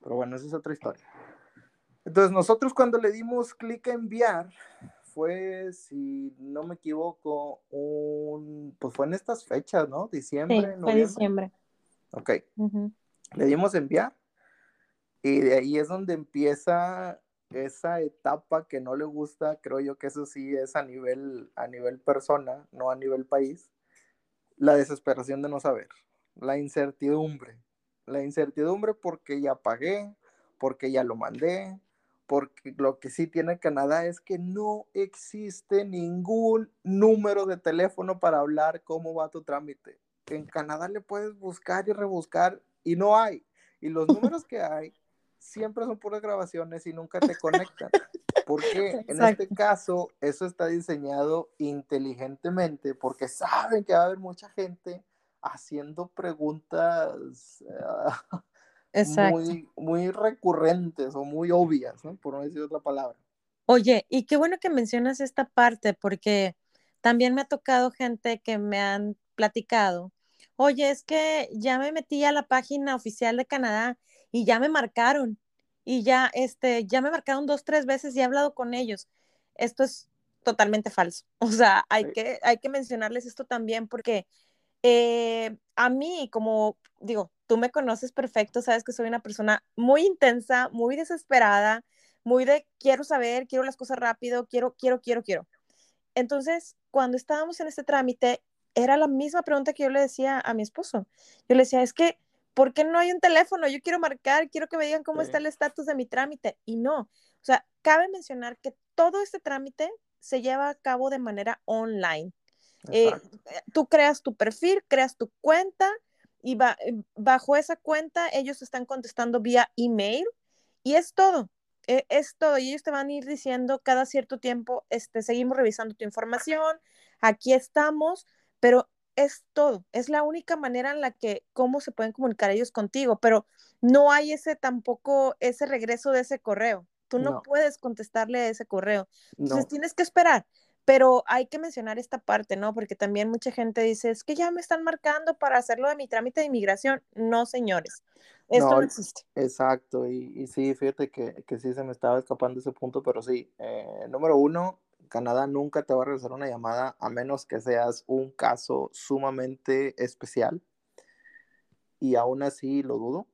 Pero bueno, esa es otra historia. Entonces nosotros cuando le dimos clic a enviar, fue, si no me equivoco, un, pues fue en estas fechas, ¿no? Diciembre, sí, fue diciembre. Ok. Le dimos enviar y de ahí es donde empieza esa etapa que no le gusta, creo yo que eso sí es a nivel, a nivel persona, no a nivel país, la desesperación de no saber, la incertidumbre, la incertidumbre porque ya pagué, porque ya lo mandé, porque lo que sí tiene Canadá es que no existe ningún número de teléfono para hablar cómo va tu trámite. En Canadá le puedes buscar y rebuscar y no hay. Y los números que hay siempre son puras grabaciones y nunca te conectan. Porque en este caso eso está diseñado inteligentemente porque saben que va a haber mucha gente haciendo preguntas ah, muy, muy recurrentes o muy obvias, ¿no? Por no decir otra palabra. Oye, y qué bueno que mencionas esta parte, porque también me ha tocado gente que me han platicado, oye, es que ya me metí a la página oficial de Canadá y ya me marcaron, y ya, este, ya me marcaron dos, tres veces y he hablado con ellos. Esto es totalmente falso. O sea, hay, que, hay que mencionarles esto también porque eh, a mí, como digo, tú me conoces perfecto, sabes que soy una persona muy intensa, muy desesperada, muy de quiero saber, quiero las cosas rápido, quiero, quiero, quiero, quiero. Entonces, cuando estábamos en este trámite, era la misma pregunta que yo le decía a mi esposo. Yo le decía, es que, ¿por qué no hay un teléfono? Yo quiero marcar, quiero que me digan cómo está el estatus de mi trámite. Y no, o sea, cabe mencionar que todo este trámite se lleva a cabo de manera online. Eh, tú creas tu perfil, creas tu cuenta, y eh, bajo esa cuenta ellos están contestando vía email y es todo. E, es todo, y ellos te van a ir diciendo cada cierto tiempo, este, seguimos revisando tu información, aquí estamos, pero es todo, es la única manera en la que, cómo se pueden comunicar ellos contigo, pero no hay ese tampoco, ese regreso de ese correo, tú no, puedes contestarle ese correo, entonces tienes que esperar, pero hay que mencionar esta parte, ¿no? Porque también mucha gente dice, es que ya me están marcando para hacerlo de mi trámite de inmigración. No, señores, esto no, existe. Exacto, y, sí, fíjate que, que, sí se me estaba escapando ese punto, pero sí, eh, número uno, Canadá nunca te va a regresar una llamada a menos que seas un caso sumamente especial. Y aún así lo dudo.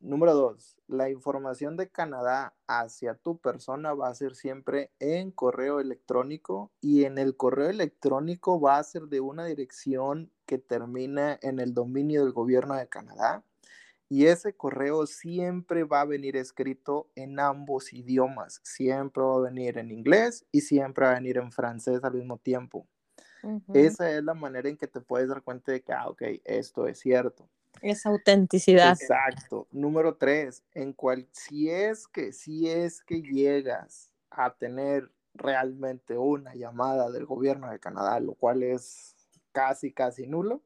Número dos, la información de Canadá hacia tu persona va a ser siempre en correo electrónico y en el correo electrónico va a ser de una dirección que termina en el dominio del gobierno de Canadá y ese correo siempre va a venir escrito en ambos idiomas, siempre va a venir en inglés y siempre va a venir en francés al mismo tiempo. Esa es la manera en que te puedes dar cuenta de que, ah, ok, esto es cierto. Esa autenticidad. Exacto. Número tres, en cual, si es que, si es que llegas a tener realmente una llamada del gobierno de Canadá, lo cual es casi, casi nulo,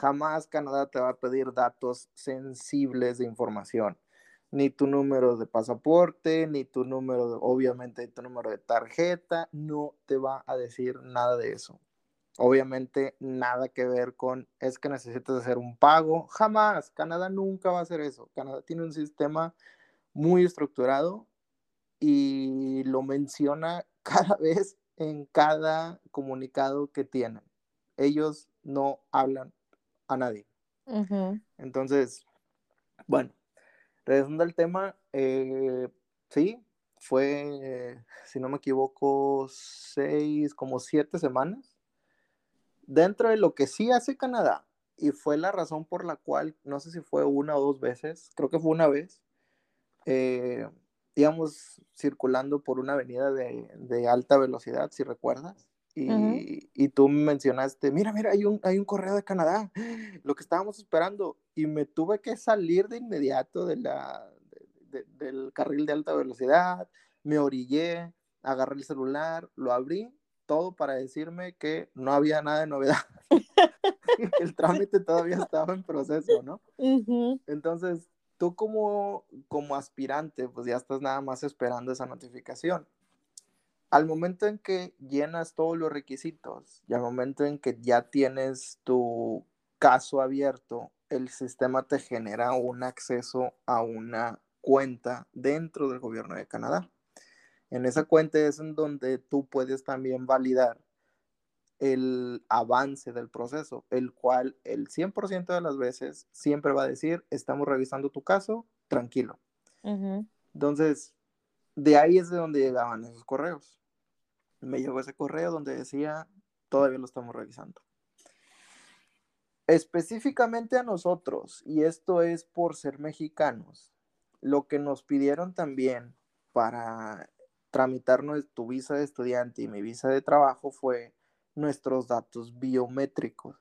jamás Canadá te va a pedir datos sensibles de información. Ni tu número de pasaporte, ni tu número, obviamente, tu número de tarjeta, no te va a decir nada de eso. Obviamente nada que ver con es que necesitas hacer un pago. Jamás. Canadá nunca va a hacer eso. Canadá tiene un sistema muy estructurado y lo menciona cada vez en cada comunicado que tienen. Ellos no hablan a nadie. Entonces, bueno, regresando al tema, eh, sí, fue, si no me equivoco, seis, como siete semanas. Dentro de lo que sí hace Canadá, y fue la razón por la cual, no sé si fue una o dos veces, creo que fue una vez, eh, íbamos circulando por una avenida de, alta velocidad, si recuerdas, y, y, tú mencionaste, mira, mira, hay un, hay un correo de Canadá, lo que estábamos esperando, y me tuve que salir de inmediato de la, del carril de alta velocidad, me orillé, agarré el celular, lo abrí, todo para decirme que no había nada de novedad. el trámite todavía estaba en proceso, ¿no? Entonces, tú como, como aspirante, pues ya estás nada más esperando esa notificación. Al momento en que llenas todos los requisitos y al momento en que ya tienes tu caso abierto, el sistema te genera un acceso a una cuenta dentro del gobierno de Canadá. En esa cuenta es en donde tú puedes también validar el avance del proceso, el cual el 100% de las veces siempre va a decir, estamos revisando tu caso, tranquilo. Entonces, de ahí es de donde llegaban esos correos. Me llegó ese correo donde decía, todavía lo estamos revisando. Específicamente a nosotros, y esto es por ser mexicanos, lo que nos pidieron también para tramitarnos tu visa de estudiante y mi visa de trabajo fue nuestros datos biométricos.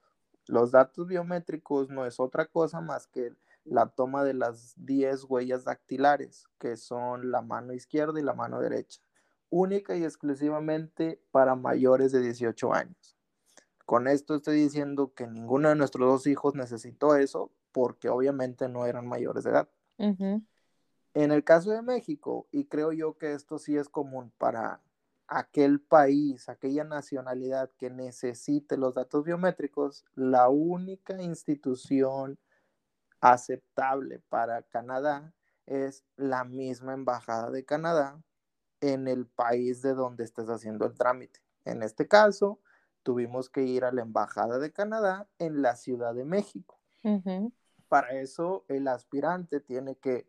Los datos biométricos no es otra cosa más que la toma de las 10 huellas dactilares, que son la mano izquierda y la mano derecha, única y exclusivamente para mayores de 18 años. Con esto estoy diciendo que ninguno de nuestros dos hijos necesitó eso porque obviamente no eran mayores de edad. En el caso de México, y creo yo que esto sí es común para aquel país, aquella nacionalidad que necesite los datos biométricos, la única institución aceptable para Canadá es la misma embajada de Canadá en el país de donde estés haciendo el trámite. En este caso, tuvimos que ir a la embajada de Canadá en la Ciudad de México. Para eso, el aspirante tiene que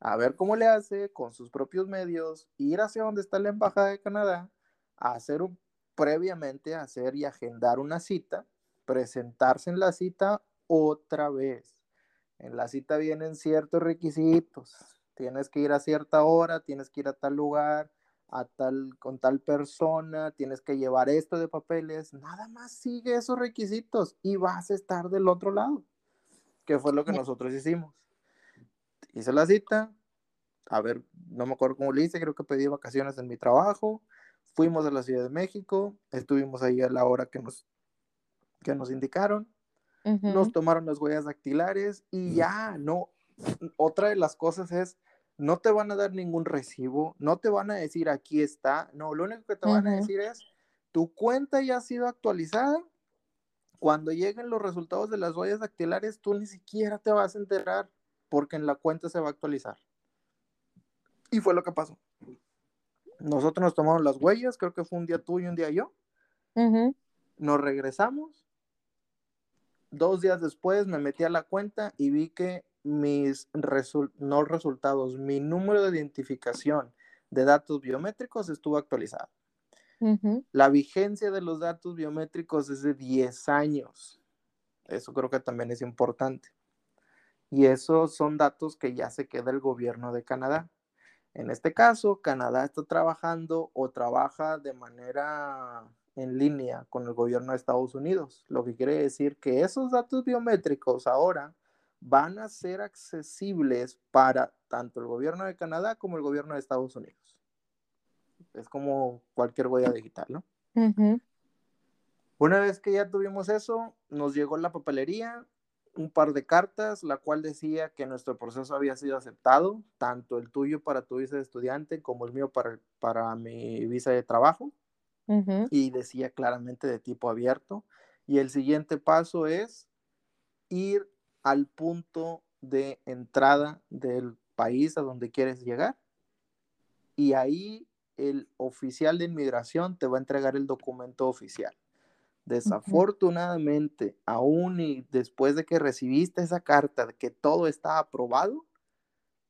a ver cómo le hace con sus propios medios, ir hacia donde está la Embajada de Canadá, hacer un, previamente hacer y agendar una cita, presentarse en la cita otra vez. En la cita vienen ciertos requisitos. Tienes que ir a cierta hora, tienes que ir a tal lugar, a tal, con tal persona, tienes que llevar esto de papeles. Nada más sigue esos requisitos y vas a estar del otro lado, que fue lo que nosotros hicimos hice la cita, a ver, no me acuerdo cómo le hice, creo que pedí vacaciones en mi trabajo, fuimos a la Ciudad de México, estuvimos ahí a la hora que nos, que nos indicaron, nos tomaron las huellas dactilares y ya, no, otra de las cosas es, no te van a dar ningún recibo, no te van a decir aquí está, no, lo único que te van a decir es, tu cuenta ya ha sido actualizada, cuando lleguen los resultados de las huellas dactilares, tú ni siquiera te vas a enterar porque en la cuenta se va a actualizar. Y fue lo que pasó. Nosotros nos tomamos las huellas, creo que fue un día tú y un día yo. Nos regresamos. Dos días después me metí a la cuenta y vi que mis no resultados, mi número de identificación de datos biométricos estuvo actualizado. La vigencia de los datos biométricos es de 10 años. Eso creo que también es importante. Y esos son datos que ya se queda el gobierno de Canadá. En este caso, Canadá está trabajando o trabaja de manera en línea con el gobierno de Estados Unidos, lo que quiere decir que esos datos biométricos ahora van a ser accesibles para tanto el gobierno de Canadá como el gobierno de Estados Unidos. Es como cualquier huella digital, ¿no? Una vez que ya tuvimos eso, nos llegó la papelería, un par de cartas, la cual decía que nuestro proceso había sido aceptado, tanto el tuyo para tu visa de estudiante como el mío para, para mi visa de trabajo. Y decía claramente de tipo abierto. Y el siguiente paso es ir al punto de entrada del país a donde quieres llegar. Y ahí el oficial de inmigración te va a entregar el documento oficial. Desafortunadamente, aún y después de que recibiste esa carta de que todo está aprobado,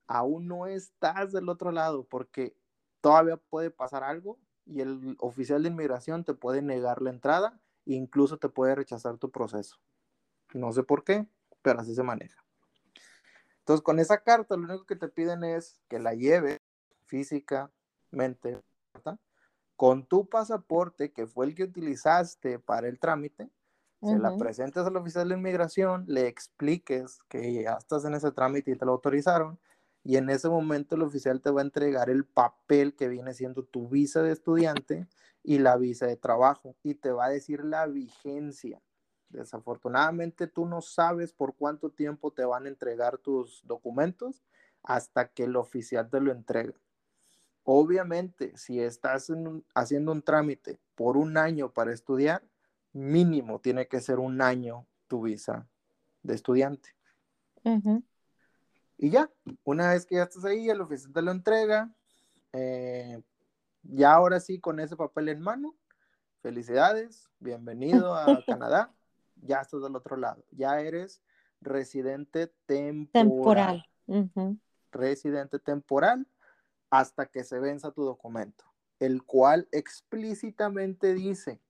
aún no estás del otro lado porque todavía puede pasar algo y el oficial de inmigración te puede negar la entrada e incluso te puede rechazar tu proceso. No sé por qué, pero así se maneja. Entonces, con esa carta, lo único que te piden es que la lleves físicamente, con tu pasaporte, que fue el que utilizaste para el trámite, se la presentes al oficial de inmigración, le expliques que ya estás en ese trámite y te lo autorizaron, y en ese momento el oficial te va a entregar el papel que viene siendo tu visa de estudiante y la visa de trabajo, y te va a decir la vigencia. Desafortunadamente tú no sabes por cuánto tiempo te van a entregar tus documentos hasta que el oficial te lo entregue. Obviamente, si estás haciendo un trámite por un año para estudiar, mínimo tiene que ser un año tu visa de estudiante. Y ya, una vez que ya estás ahí, el oficial te lo entrega. Eh, ya ahora sí, con ese papel en mano, felicidades, bienvenido a Canadá. Ya estás del otro lado. Ya eres residente temporal. Temporal. Residente temporal hasta que se venza tu documento, el cual explícitamente dice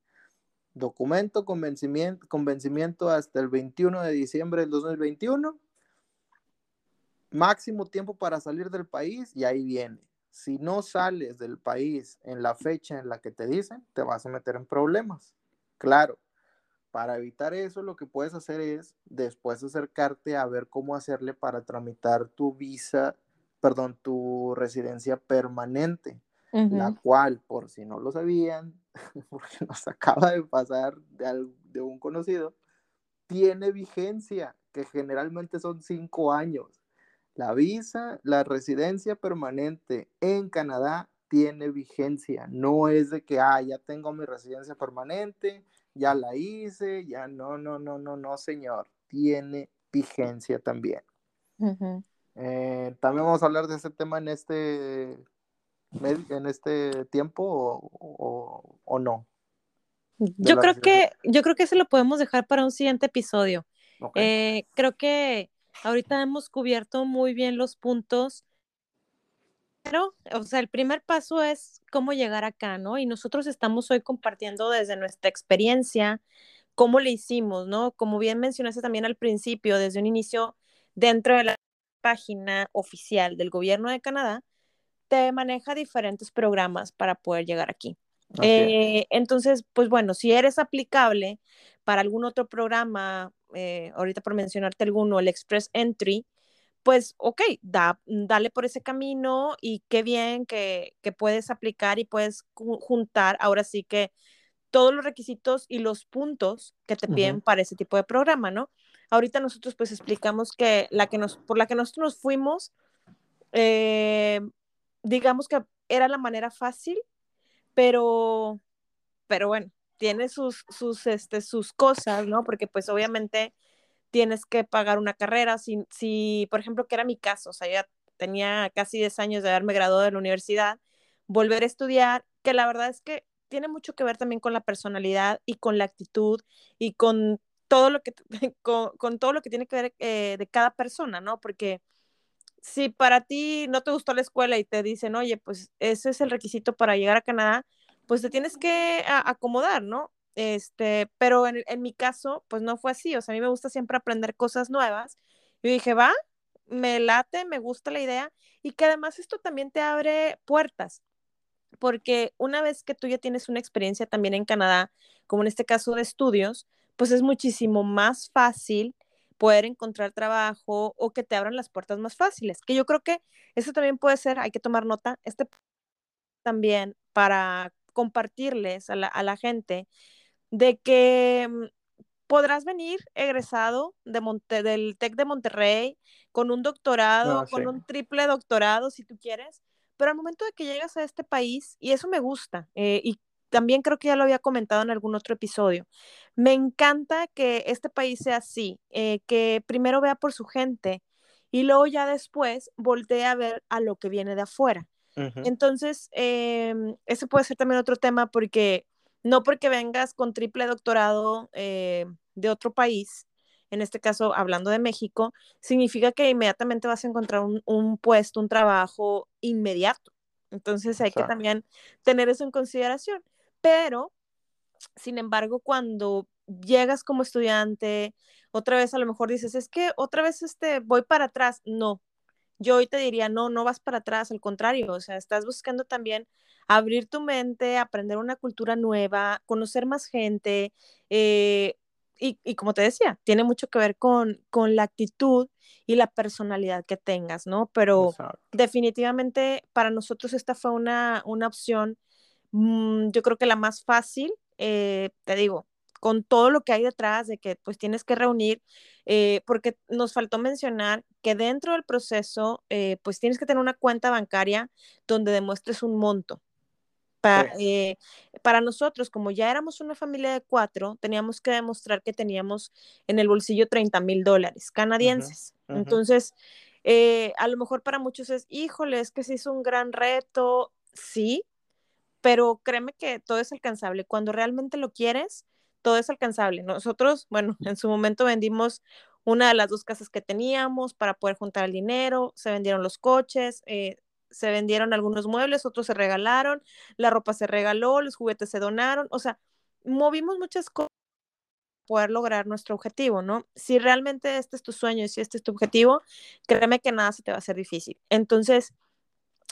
documento con vencimiento, hasta el 21 de diciembre del 2021, máximo tiempo para salir del país y ahí viene. Si no sales del país en la fecha en la que te dicen, te vas a meter en problemas. Claro, para evitar eso, lo que puedes hacer es después acercarte a ver cómo hacerle para tramitar tu visa perdón, tu residencia permanente, la cual, por si no lo sabían, porque nos acaba de pasar de, de un conocido, tiene vigencia, que generalmente son cinco años. La visa, la residencia permanente en Canadá tiene vigencia. No es de que, ah, ya tengo mi residencia permanente, ya la hice, ya no, no, no, no, no, señor. Tiene vigencia también. Eh, también vamos a hablar de ese tema en este, en este tiempo o, no. Yo creo que yo creo que se lo podemos dejar para un siguiente episodio. Eh, creo que ahorita hemos cubierto muy bien los puntos, pero, o sea, el primer paso es cómo llegar acá, ¿no? Y nosotros estamos hoy compartiendo desde nuestra experiencia cómo le hicimos, ¿no? Como bien mencionaste también al principio, desde un inicio dentro de la página oficial del gobierno de Canadá, te maneja diferentes programas para poder llegar aquí. Eh, entonces, pues bueno, si eres aplicable para algún otro programa, eh, ahorita por mencionarte alguno, el Express Entry, pues ok, da, dale por ese camino y qué bien que, que puedes aplicar y puedes juntar ahora sí que todos los requisitos y los puntos que te piden para ese tipo de programa, ¿no? Ahorita nosotros pues explicamos que la que nos, por la que nosotros nos fuimos, eh, digamos que era la manera fácil, pero, pero bueno, tiene sus, sus, este, sus cosas, ¿no? Porque pues obviamente tienes que pagar una carrera, si, si, por ejemplo, que era mi caso, o sea, ya tenía casi 10 años de haberme graduado de la universidad, volver a estudiar, que la verdad es que tiene mucho que ver también con la personalidad y con la actitud y con todo lo que, con, todo lo que tiene que ver eh, de cada persona, ¿no? Porque si para ti no te gustó la escuela y te dicen, oye, pues ese es el requisito para llegar a Canadá, pues te tienes que acomodar, ¿no? Este, pero en, en, mi caso, pues no fue así, o sea, a mí me gusta siempre aprender cosas nuevas. Yo dije, va, me late, me gusta la idea y que además esto también te abre puertas, porque una vez que tú ya tienes una experiencia también en Canadá, como en este caso de estudios, pues es muchísimo más fácil poder encontrar trabajo o que te abran las puertas más fáciles, que yo creo que eso también puede ser, hay que tomar nota, este también para compartirles a la, gente de que mm, podrás venir egresado de del TEC de Monterrey con un doctorado, con un triple doctorado si tú quieres, pero al momento de que llegas a este país, y eso me gusta, eh, y también creo que ya lo había comentado en algún otro episodio. Me encanta que este país sea así, eh, que primero vea por su gente y luego ya después voltee a ver a lo que viene de afuera. Entonces, eh, ese puede ser también otro tema porque no porque vengas con triple doctorado eh, de otro país, en este caso hablando de México, significa que inmediatamente vas a encontrar un puesto, un trabajo inmediato. Entonces hay que también tener eso en consideración. Pero, sin embargo, cuando llegas como estudiante, otra vez a lo mejor dices, es que otra vez este, voy para atrás. No, yo hoy te diría, no, no vas para atrás, al contrario, o sea, estás buscando también abrir tu mente, aprender una cultura nueva, conocer más gente, eh, y, como te decía, tiene mucho que ver con, con, la actitud y la personalidad que tengas, ¿no? Pero definitivamente para nosotros esta fue una, una opción, mm, yo creo que la más fácil, eh, te digo, con todo lo que hay detrás de que pues tienes que reunir, eh, porque nos faltó mencionar que dentro del proceso eh, pues tienes que tener una cuenta bancaria donde demuestres un monto. Eh, para nosotros, como ya éramos una familia de cuatro, teníamos que demostrar que teníamos en el bolsillo 30 mil dólares canadienses. Entonces, a lo mejor para muchos es, híjole, es que sí es un gran reto, sí, pero créeme que todo es alcanzable. Cuando realmente lo quieres, todo es alcanzable. Nosotros, bueno, en su momento vendimos una de las dos casas que teníamos para poder juntar el dinero, se vendieron los coches, eh, se vendieron algunos muebles, otros se regalaron, la ropa se regaló, los juguetes se donaron, o sea, movimos muchas cosas para poder lograr nuestro objetivo, ¿no? Si realmente este es tu sueño y si este es tu objetivo, créeme que nada se te va a hacer difícil. Entonces,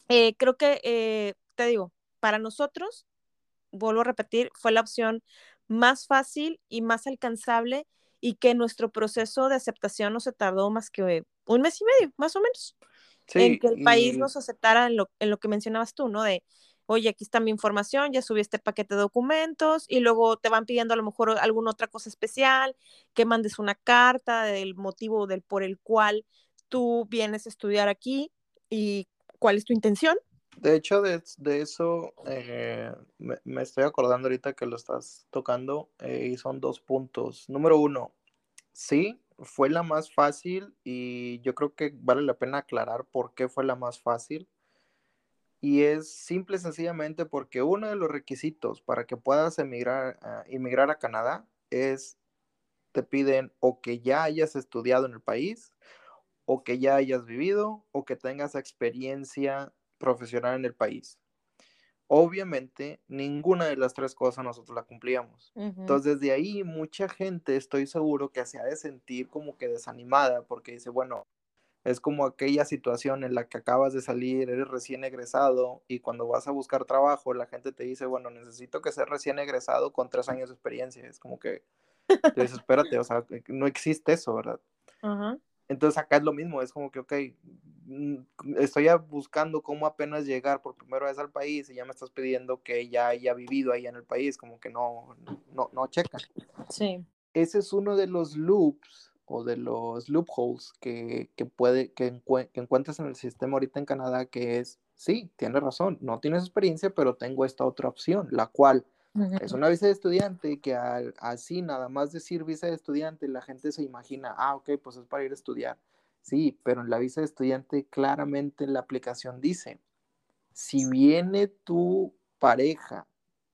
eh, creo que, eh, te digo, para nosotros, vuelvo a repetir, fue la opción más fácil y más alcanzable y que nuestro proceso de aceptación no se tardó más que un mes y medio, más o menos, en que el país nos aceptara en lo, en lo que mencionabas tú, ¿no? De, oye, aquí está mi información, ya subí este paquete de documentos y luego te van pidiendo a lo mejor alguna otra cosa especial, que mandes una carta del motivo del por el cual tú vienes a estudiar aquí y cuál es tu intención de hecho, de, eso eh, me, estoy acordando ahorita que lo estás tocando eh, y son dos puntos. Número uno, sí, fue la más fácil y yo creo que vale la pena aclarar por qué fue la más fácil. Y es simple y sencillamente porque uno de los requisitos para que puedas emigrar, inmigrar a Canadá es, te piden o que ya hayas estudiado en el país, o que ya hayas vivido, o que tengas experiencia profesional en el país. Obviamente, ninguna de las tres cosas nosotros la cumplíamos. Entonces, desde ahí, mucha gente, estoy seguro que se ha de sentir como que desanimada porque dice, bueno, es como aquella situación en la que acabas de salir, eres recién egresado y cuando vas a buscar trabajo, la gente te dice, bueno, necesito que seas recién egresado con tres años de experiencia. Es como que, dices, espérate, o sea, no existe eso, ¿verdad? Entonces acá es lo mismo, es como que, ok, mm, estoy buscando cómo apenas llegar por primera vez al país y ya me estás pidiendo que ya haya vivido ahí en el país, como que no, no, no checa. Sí. Ese es uno de los loops o de los loopholes que, que puede, que, que encuentras en el sistema ahorita en Canadá, que es, sí, tienes razón, no tienes experiencia, pero tengo esta otra opción, la cual es una visa de estudiante que así nada más decir visa de estudiante, la gente se imagina, ah, ok, pues es para ir a estudiar. Sí, pero en la visa de estudiante claramente en la aplicación dice, si viene tu pareja,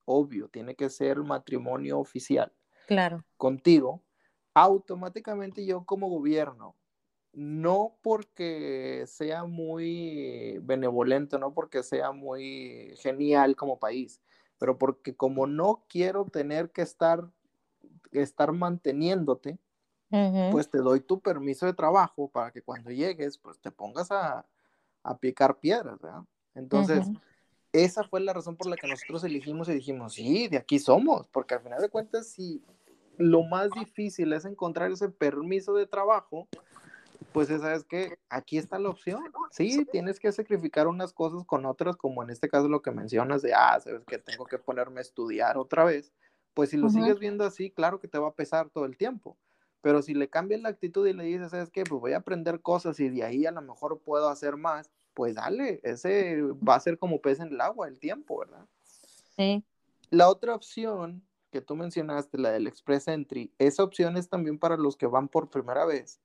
obvio, tiene que ser matrimonio oficial. Claro. Contigo, automáticamente yo como gobierno, no porque sea muy benevolente, no porque sea muy genial como país, pero porque como no quiero tener que estar, estar manteniéndote, pues te doy tu permiso de trabajo para que cuando llegues, pues te pongas a, a picar piedras, ¿verdad? Entonces, esa fue la razón por la que nosotros elegimos y dijimos, sí, de aquí somos, porque al final de cuentas, si lo más difícil es encontrar ese permiso de trabajo, pues sabes que aquí está la opción. Sí, tienes que sacrificar unas cosas con otras, como en este caso lo que mencionas de, ah, sabes que tengo que ponerme a estudiar otra vez. Pues si lo sigues viendo así, claro que te va a pesar todo el tiempo. Pero si le cambias la actitud y le dices, ¿sabes qué? Pues voy a aprender cosas y de ahí a lo mejor puedo hacer más, pues dale, ese va a ser como pez en el agua el tiempo, ¿verdad? Sí. La otra opción que tú mencionaste, la del Express Entry, esa opción es también para los que van por primera vez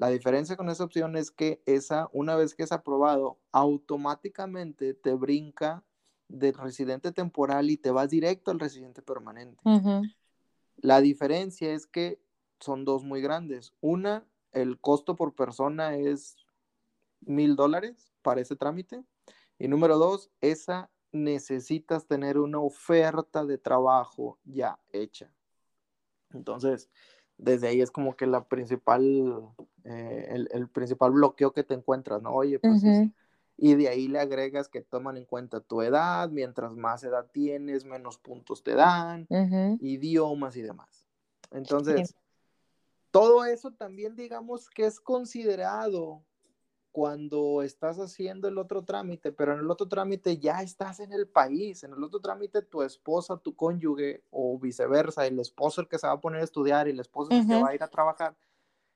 la diferencia con esa opción es que esa, una vez que es aprobado, automáticamente te brinca del residente temporal y te vas directo al residente permanente. La diferencia es que son dos muy grandes. Una, el costo por persona es mil dólares para ese trámite. Y número dos, esa necesitas tener una oferta de trabajo ya hecha. Entonces, desde ahí es como que la principal, eh, el, principal bloqueo que te encuentras, ¿no? Oye, pues, y de ahí le agregas que toman en cuenta tu edad, mientras más edad tienes, menos puntos te dan, idiomas y demás. Entonces, todo eso también digamos que es considerado cuando estás haciendo el otro trámite, pero en el otro trámite ya estás en el país, en el otro trámite tu esposa, tu cónyuge o viceversa, el esposo el que se va a poner a estudiar y el esposo el que va a ir a trabajar,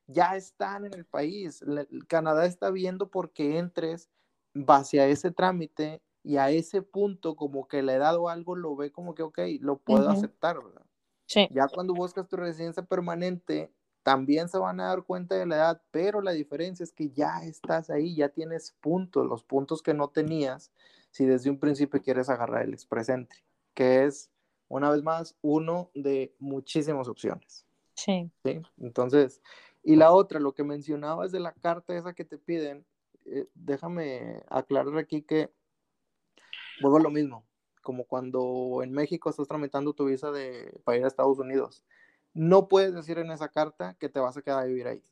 ya están en el país. Canadá está viendo porque entres base a ese trámite y a ese punto como que le he dado algo, lo ve como que, ok, lo puedo aceptar, ¿verdad? Sí. Ya cuando buscas tu residencia permanente, también se van a dar cuenta de la edad, pero la diferencia es que ya estás ahí, ya tienes puntos, los puntos que no tenías si desde un principio quieres agarrar el Express Entry, que es, una vez más, uno de muchísimas opciones. Sí. ¿sí? Entonces, y la otra, lo que mencionabas de la carta esa que te piden, eh, déjame aclarar aquí que vuelvo a lo mismo, como cuando en México estás tramitando tu visa de, para ir a Estados Unidos no puedes decir en esa carta que te vas a quedar a vivir ahí.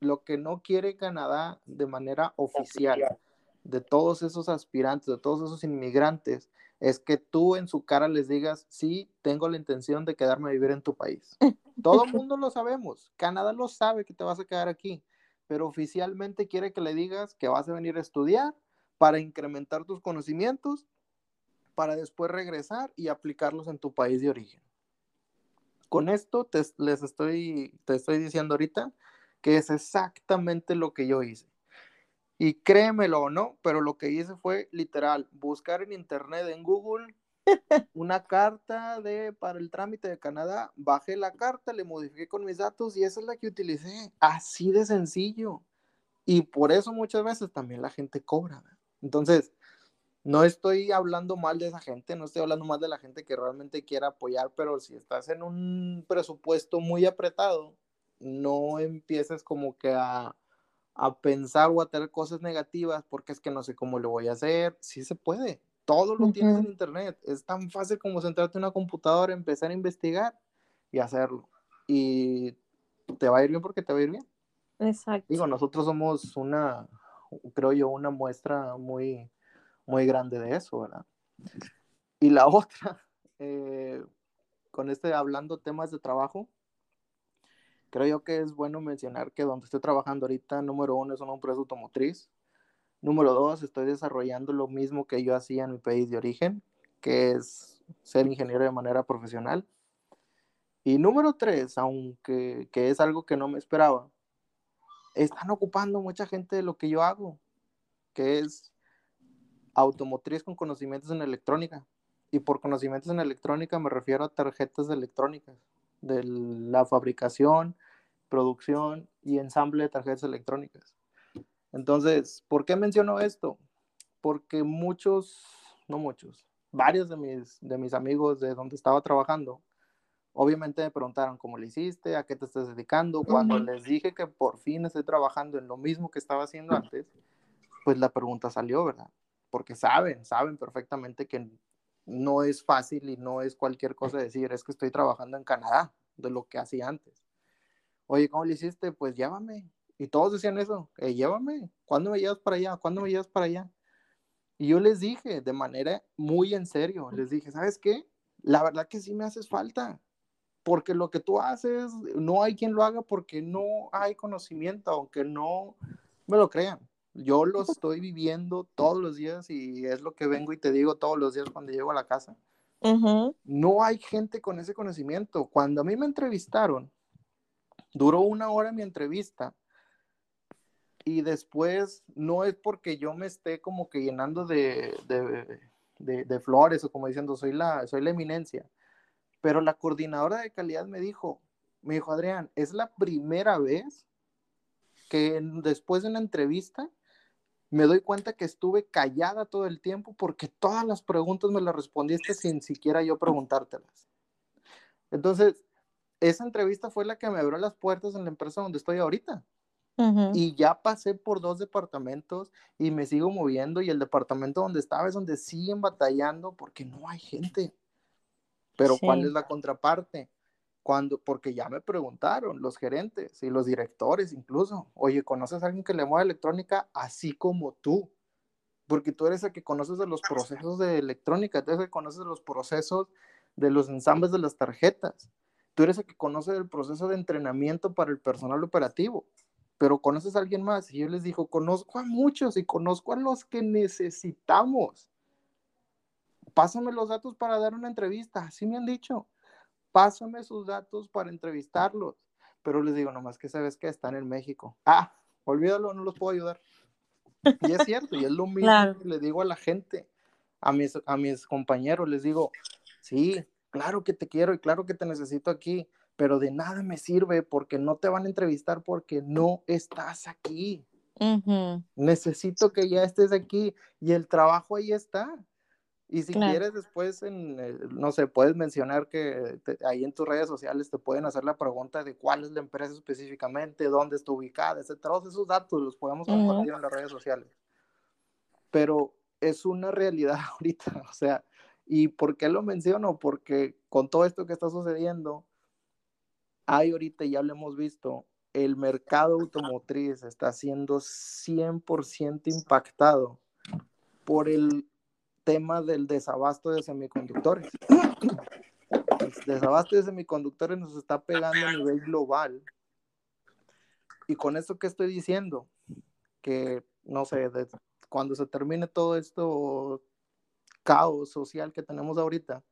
Lo que no quiere Canadá de manera oficial de todos esos aspirantes, de todos esos inmigrantes, es que tú en su cara les digas, sí, tengo la intención de quedarme a vivir en tu país. Todo el mundo lo sabemos. Canadá lo sabe que te vas a quedar aquí, pero oficialmente quiere que le digas que vas a venir a estudiar para incrementar tus conocimientos, para después regresar y aplicarlos en tu país de origen con esto te, les estoy, te estoy diciendo ahorita que es exactamente lo que yo hice. Y créemelo o no, pero lo que hice fue literal, buscar en internet, en Google, una carta de, para el trámite de Canadá, bajé la carta, le modifiqué con mis datos y esa es la que utilicé. Así de sencillo. Y por eso muchas veces también la gente cobra. Entonces, no estoy hablando mal de esa gente, no estoy hablando mal de la gente que realmente quiera apoyar, pero si estás en un presupuesto muy apretado, no empieces como que a, pensar o a tener cosas negativas porque es que no sé cómo lo voy a hacer. Sí se puede, todo lo tienes en internet. Es tan fácil como sentarte en una computadora, empezar a investigar y hacerlo. Y te va a ir bien porque te va a ir bien. Exacto. Digo, nosotros somos una, creo yo, una muestra muy, muy grande de eso, ¿verdad? Y la otra, eh, con este hablando temas de trabajo, creo yo que es bueno mencionar que donde estoy trabajando ahorita, número uno, es una empresa automotriz. Número dos, estoy desarrollando lo mismo que yo hacía en mi país de origen, que es ser ingeniero de manera profesional. Y número tres, aunque que es algo que no me esperaba, están ocupando mucha gente de lo que yo hago, que es automotriz con conocimientos en electrónica. Y por conocimientos en electrónica me refiero a tarjetas electrónicas, de la fabricación, producción y ensamble de tarjetas electrónicas. Entonces, ¿por qué menciono esto? Porque muchos, no muchos, varios de mis, de mis amigos de donde estaba trabajando, obviamente me preguntaron cómo le hiciste, a qué te estás dedicando. Cuando les dije que por fin estoy trabajando en lo mismo que estaba haciendo antes, pues la pregunta salió, ¿verdad? Porque saben, saben perfectamente que no es fácil y no es cualquier cosa decir, es que estoy trabajando en Canadá, de lo que hacía antes. Oye, ¿cómo le hiciste? Pues llévame. Y todos decían eso, eh, llévame, ¿cuándo me llevas para allá? ¿Cuándo me llevas para allá? Y yo les dije de manera muy en serio, les dije, ¿sabes qué? La verdad que sí me haces falta, porque lo que tú haces no hay quien lo haga porque no hay conocimiento, aunque no me lo crean. Yo lo estoy viviendo todos los días y es lo que vengo y te digo todos los días cuando llego a la casa. No hay gente con ese conocimiento. Cuando a mí me entrevistaron, duró una hora mi entrevista y después no es porque yo me esté como que llenando de, de, de, flores o como diciendo soy la, soy la eminencia, pero la coordinadora de calidad me dijo, me dijo Adrián, es la primera vez que después de una entrevista me doy cuenta que estuve callada todo el tiempo porque todas las preguntas me las respondiste sin siquiera yo preguntártelas. Entonces, esa entrevista fue la que me abrió las puertas en la empresa donde estoy ahorita. Y ya pasé por dos departamentos y me sigo moviendo y el departamento donde estaba es donde siguen batallando porque no hay gente. Pero ¿cuál es la contraparte? Cuando, porque ya me preguntaron los gerentes y los directores incluso, oye, ¿conoces a alguien que le mueva electrónica así como tú? Porque tú eres el que conoces de los procesos de electrónica, tú eres el que conoces de los procesos de los ensambles de las tarjetas, tú eres el que conoce del proceso de entrenamiento para el personal operativo pero conoces a alguien más. Y yo les digo, conozco a muchos y conozco a los que necesitamos. Pásame los datos para dar una entrevista, así me han dicho. Pásame sus datos para entrevistarlos. Pero les digo, nomás que sabes que están en México. Ah, olvídalo, no los puedo ayudar. Y es cierto, y es lo mismo que le digo a la gente, a mis, a mis compañeros, les digo, sí, claro que te quiero y claro que te necesito aquí, pero de nada me sirve porque no te van a entrevistar porque no estás aquí. Necesito que ya estés aquí y el trabajo ahí está. Y si quieres después, en, eh, no sé, puedes mencionar que ahí en tus redes sociales te pueden hacer la pregunta de cuál es la empresa específicamente, dónde está ubicada, etc. Todos esos datos los podemos compartir en las redes sociales. Pero es una realidad ahorita, o sea, ¿y por qué lo menciono? Porque con todo esto que está sucediendo, hay ahorita, ya lo hemos visto, el mercado automotriz está siendo 100% impactado por el tema del desabasto de semiconductores. El desabasto de semiconductores nos está pegando a nivel global. Y con esto que estoy diciendo, que no sé, cuando se termine todo esto caos social que tenemos ahorita,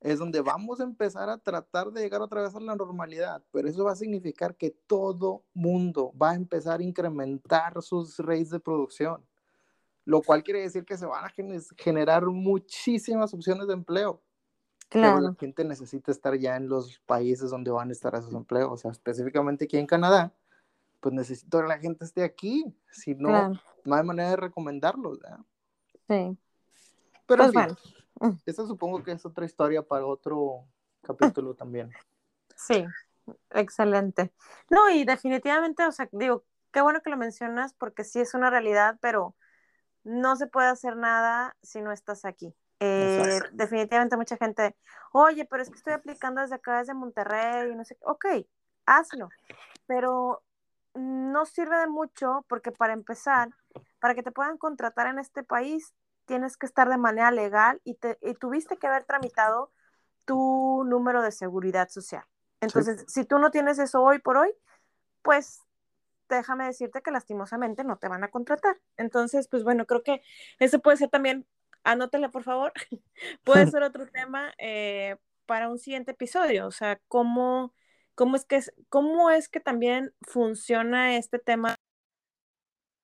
es donde vamos a empezar a tratar de llegar otra vez a la normalidad, pero eso va a significar que todo mundo va a empezar a incrementar sus rates de producción, lo cual quiere decir que se van a generar muchísimas opciones de empleo. Claro. Pero la gente necesita estar ya en los países donde van a estar esos empleos, o sea, específicamente aquí en Canadá, pues necesito que la gente esté aquí, si no, no hay manera de recomendarlos. Sí. Pero pues bueno. Esa supongo que es otra historia para otro capítulo también. Sí, excelente. No, y definitivamente, o sea, digo, qué bueno que lo mencionas porque sí es una realidad, pero no se puede hacer nada si no estás aquí. Eh, definitivamente mucha gente, oye, pero es que estoy aplicando desde acá, desde Monterrey, y no sé, ok, hazlo, pero no sirve de mucho porque para empezar, para que te puedan contratar en este país, tienes que estar de manera legal y, te, tuviste que haber tramitado tu número de seguridad social. Entonces, si tú no tienes eso hoy por hoy, pues déjame decirte que lastimosamente no te van a contratar. Entonces, pues bueno, creo que eso puede ser también, anótele por favor, puede ser otro tema eh, para un siguiente episodio, o sea, cómo, cómo, es que, cómo es que también funciona este tema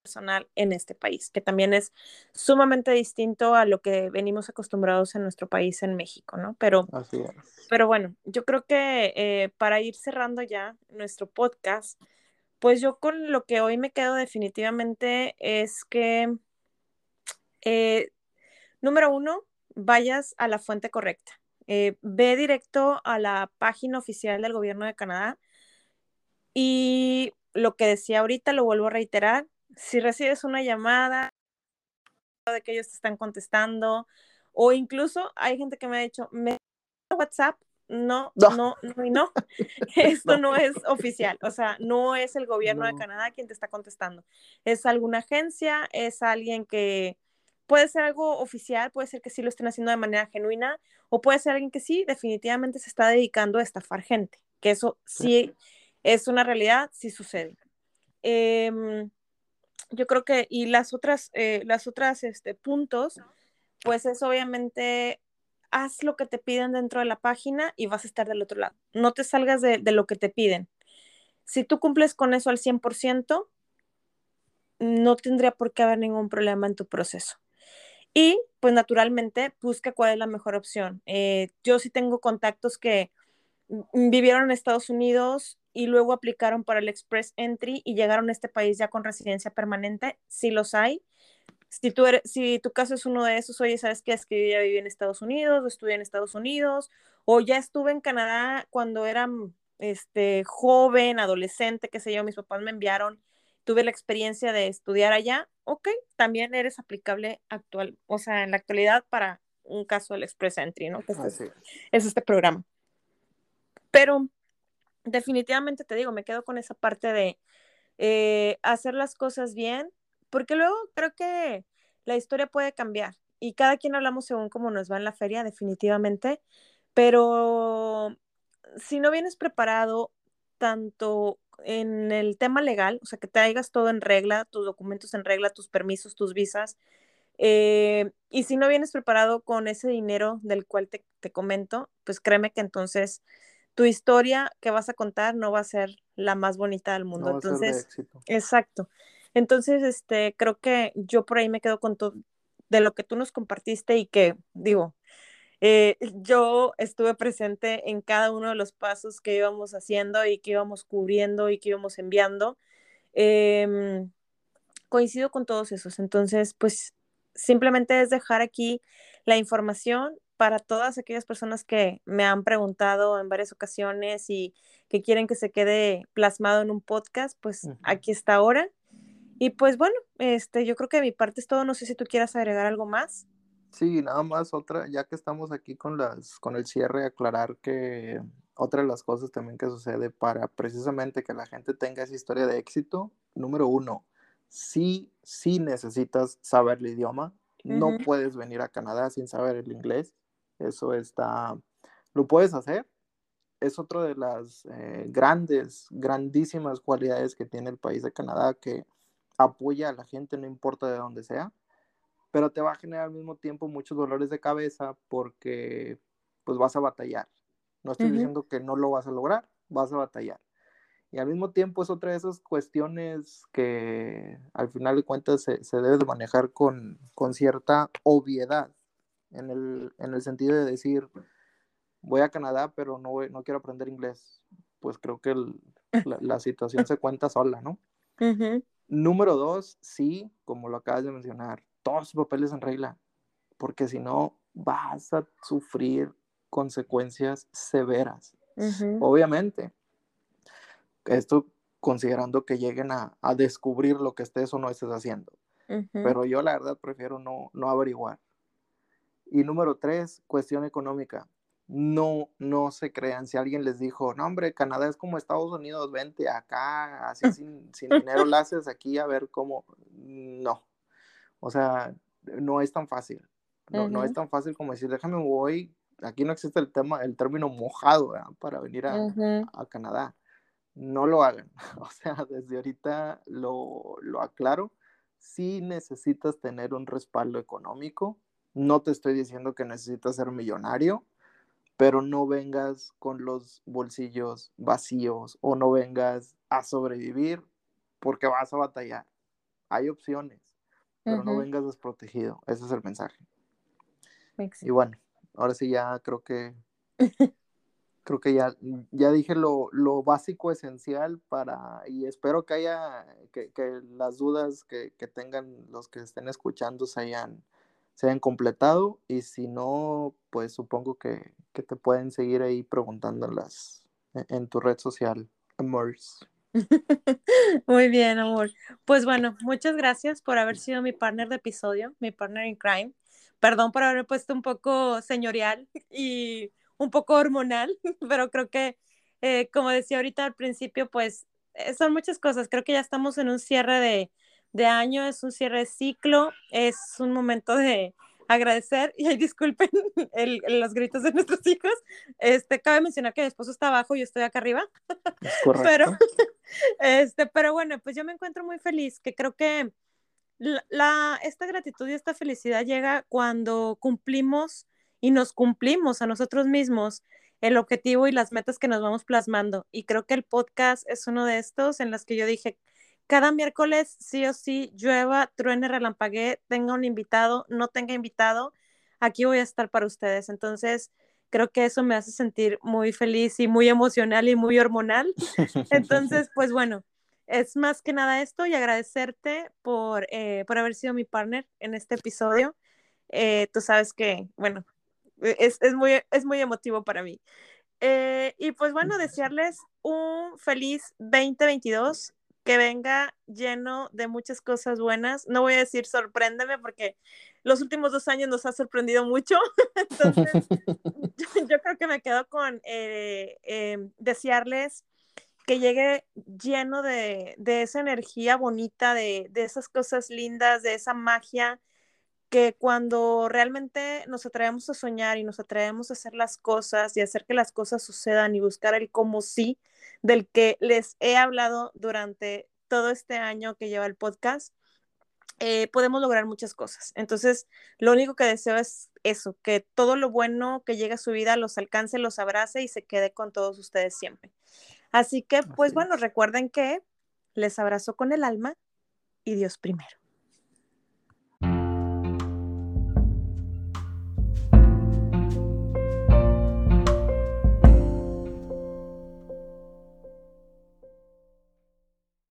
personal en este país, que también es sumamente distinto a lo que venimos acostumbrados en nuestro país, en México, ¿no? Pero, pero bueno, yo creo que eh, para ir cerrando ya nuestro podcast, pues yo con lo que hoy me quedo definitivamente es que, eh, número uno, vayas a la fuente correcta. Eh, ve directo a la página oficial del gobierno de Canadá y lo que decía ahorita lo vuelvo a reiterar, si recibes una llamada de que ellos te están contestando, o incluso hay gente que me ha dicho, me WhatsApp, no, no, no, y no. Esto no. es oficial, o sea, no es el gobierno de Canadá quien te está contestando. Es alguna agencia, es alguien que puede ser algo oficial, puede ser que sí lo estén haciendo de manera genuina, o puede ser alguien que sí, definitivamente se está dedicando a estafar gente, que eso sí es una realidad, sí sucede. Eh, yo creo que, y las otras, eh, las otras este, puntos, pues es obviamente, haz lo que te piden dentro de la página y vas a estar del otro lado. No te salgas de, lo que te piden. Si tú cumples con eso al 100%, no tendría por qué haber ningún problema en tu proceso. Y pues naturalmente busca cuál es la mejor opción. Eh, yo sí tengo contactos que vivieron en Estados Unidos y luego aplicaron para el Express Entry y llegaron a este país ya con residencia permanente, sí los hay. Si, tú eres, si tu caso es uno de esos, oye, ¿sabes qué? Es que yo ya viví en Estados Unidos, o estudié en Estados Unidos, o ya estuve en Canadá cuando era este, joven, adolescente, qué sé yo, mis papás me enviaron tuve la experiencia de estudiar allá, ok, también eres aplicable actual, o sea, en la actualidad para un caso del Express Entry, ¿no? es, es este programa. Pero definitivamente te digo, me quedo con esa parte de eh, hacer las cosas bien, porque luego creo que la historia puede cambiar y cada quien hablamos según cómo nos va en la feria, definitivamente, pero si no vienes preparado tanto en el tema legal, o sea, que traigas todo en regla, tus documentos en regla, tus permisos, tus visas, eh, y si no vienes preparado con ese dinero del cual te, te, comento, pues créeme que entonces tu historia que vas a contar no va a ser la más bonita del mundo. entonces, exacto. Entonces, este, creo que yo por ahí me quedo con todo de lo que tú nos compartiste y que, digo, eh, yo estuve presente en cada uno de los pasos que íbamos haciendo y que íbamos cubriendo y que íbamos enviando. Em, coincido con todos esos. Entonces, pues simplemente es dejar aquí la información para todas aquellas personas que me han preguntado en varias ocasiones y que quieren que se quede plasmado en un podcast, pues aquí está ahora. Y pues bueno, este, yo creo que de mi parte es todo. No sé si tú quieras agregar algo más. Sí, nada más otra, ya que estamos aquí con las, con el cierre, aclarar que otra de las cosas también que sucede para precisamente que la gente tenga esa historia de éxito, número uno, sí, sí necesitas saber el idioma. No puedes venir a Canadá sin saber el inglés. Eso está, lo puedes hacer. Es otra de las eh, grandes, grandísimas cualidades que tiene el país de Canadá, que apoya a la gente, no importa de dónde sea, pero te va a generar al mismo tiempo muchos dolores de cabeza porque pues vas a batallar. No estoy diciendo que no lo vas a lograr, vas a batallar. Y al mismo tiempo es otra de esas cuestiones que al final de cuentas se, se debe de manejar con, con cierta obviedad en el, en el sentido de decir, voy a Canadá, pero no, no quiero aprender inglés. Pues creo que la, situación se cuenta sola, ¿no? Número dos, sí, como lo acabas de mencionar, todos sus papeles en regla, porque si no vas a sufrir consecuencias severas. Obviamente. Esto considerando que lleguen a, a, descubrir lo que estés o no estés haciendo. Pero yo la verdad prefiero no, no averiguar. Y número tres, cuestión económica. No, no se crean. Si alguien les dijo, no, hombre, Canadá es como Estados Unidos, vente acá, así sin, sin dinero lo haces aquí a ver cómo. No. O sea, no es tan fácil. No, no es tan fácil como decir, déjame voy. Aquí no existe el tema, el término mojado para venir a, a, Canadá. No lo hagan. O sea, desde ahorita lo, lo aclaro. Si necesitas tener un respaldo económico, no te estoy diciendo que necesitas ser millonario, pero no vengas con los bolsillos vacíos o no vengas a sobrevivir porque vas a batallar. Hay opciones, pero no vengas desprotegido. Ese es el mensaje. Y bueno, ahora sí ya creo que creo que ya, ya dije lo, básico esencial para, y espero que haya, que, las dudas que, que, tengan los que estén escuchando se hayan, se hayan completado y si no, pues supongo que, te pueden seguir ahí preguntando en, las, e, en, tu red social, Amors. Muy bien, amor. Pues bueno, muchas gracias por haber sido mi partner de episodio, mi partner in crime. Perdón por haber puesto un poco señorial y un poco hormonal, pero creo que, eh, como decía ahorita al principio, pues eh, son muchas cosas. Creo que ya estamos en un cierre de, de año, es un cierre de ciclo, es un momento de agradecer y disculpen el, los gritos de nuestros hijos. Este, cabe mencionar que mi esposo está abajo y yo estoy acá arriba. pero, este, pero bueno, pues yo me encuentro muy feliz, que creo que la, esta gratitud y esta felicidad llega cuando cumplimos y nos cumplimos a nosotros mismos el objetivo y las metas que nos vamos plasmando. Y creo que el podcast es uno de estos en los que yo dije, cada miércoles, sí o sí, llueva, truene, relampaguee, tenga un invitado, no tenga invitado, aquí voy a estar para ustedes. Entonces, creo que eso me hace sentir muy feliz y muy emocional y muy hormonal. Entonces, pues bueno, es más que nada esto y agradecerte por, eh, por haber sido mi partner en este episodio. Eh, tú sabes que, bueno, es, es, muy, es muy emotivo para mí. Eh, y pues bueno, desearles un feliz 2022 que venga lleno de muchas cosas buenas. No voy a decir sorpréndeme porque los últimos dos años nos ha sorprendido mucho. Entonces, yo, creo que me quedo con eh, em, desearles que llegue lleno de, esa energía bonita, de, de, esas cosas lindas, de esa magia, que cuando realmente nos atrevemos a soñar y nos atrevemos a hacer las cosas y hacer que las cosas sucedan y buscar el cómo sí, del que les he hablado durante todo este año que lleva el podcast, eh, podemos lograr muchas cosas. Entonces, lo único que deseo es eso, que todo lo bueno que llegue a su vida los alcance, los abrace y se quede con todos ustedes siempre. Así que, pues bueno, recuerden que les abrazo con el alma y Dios primero.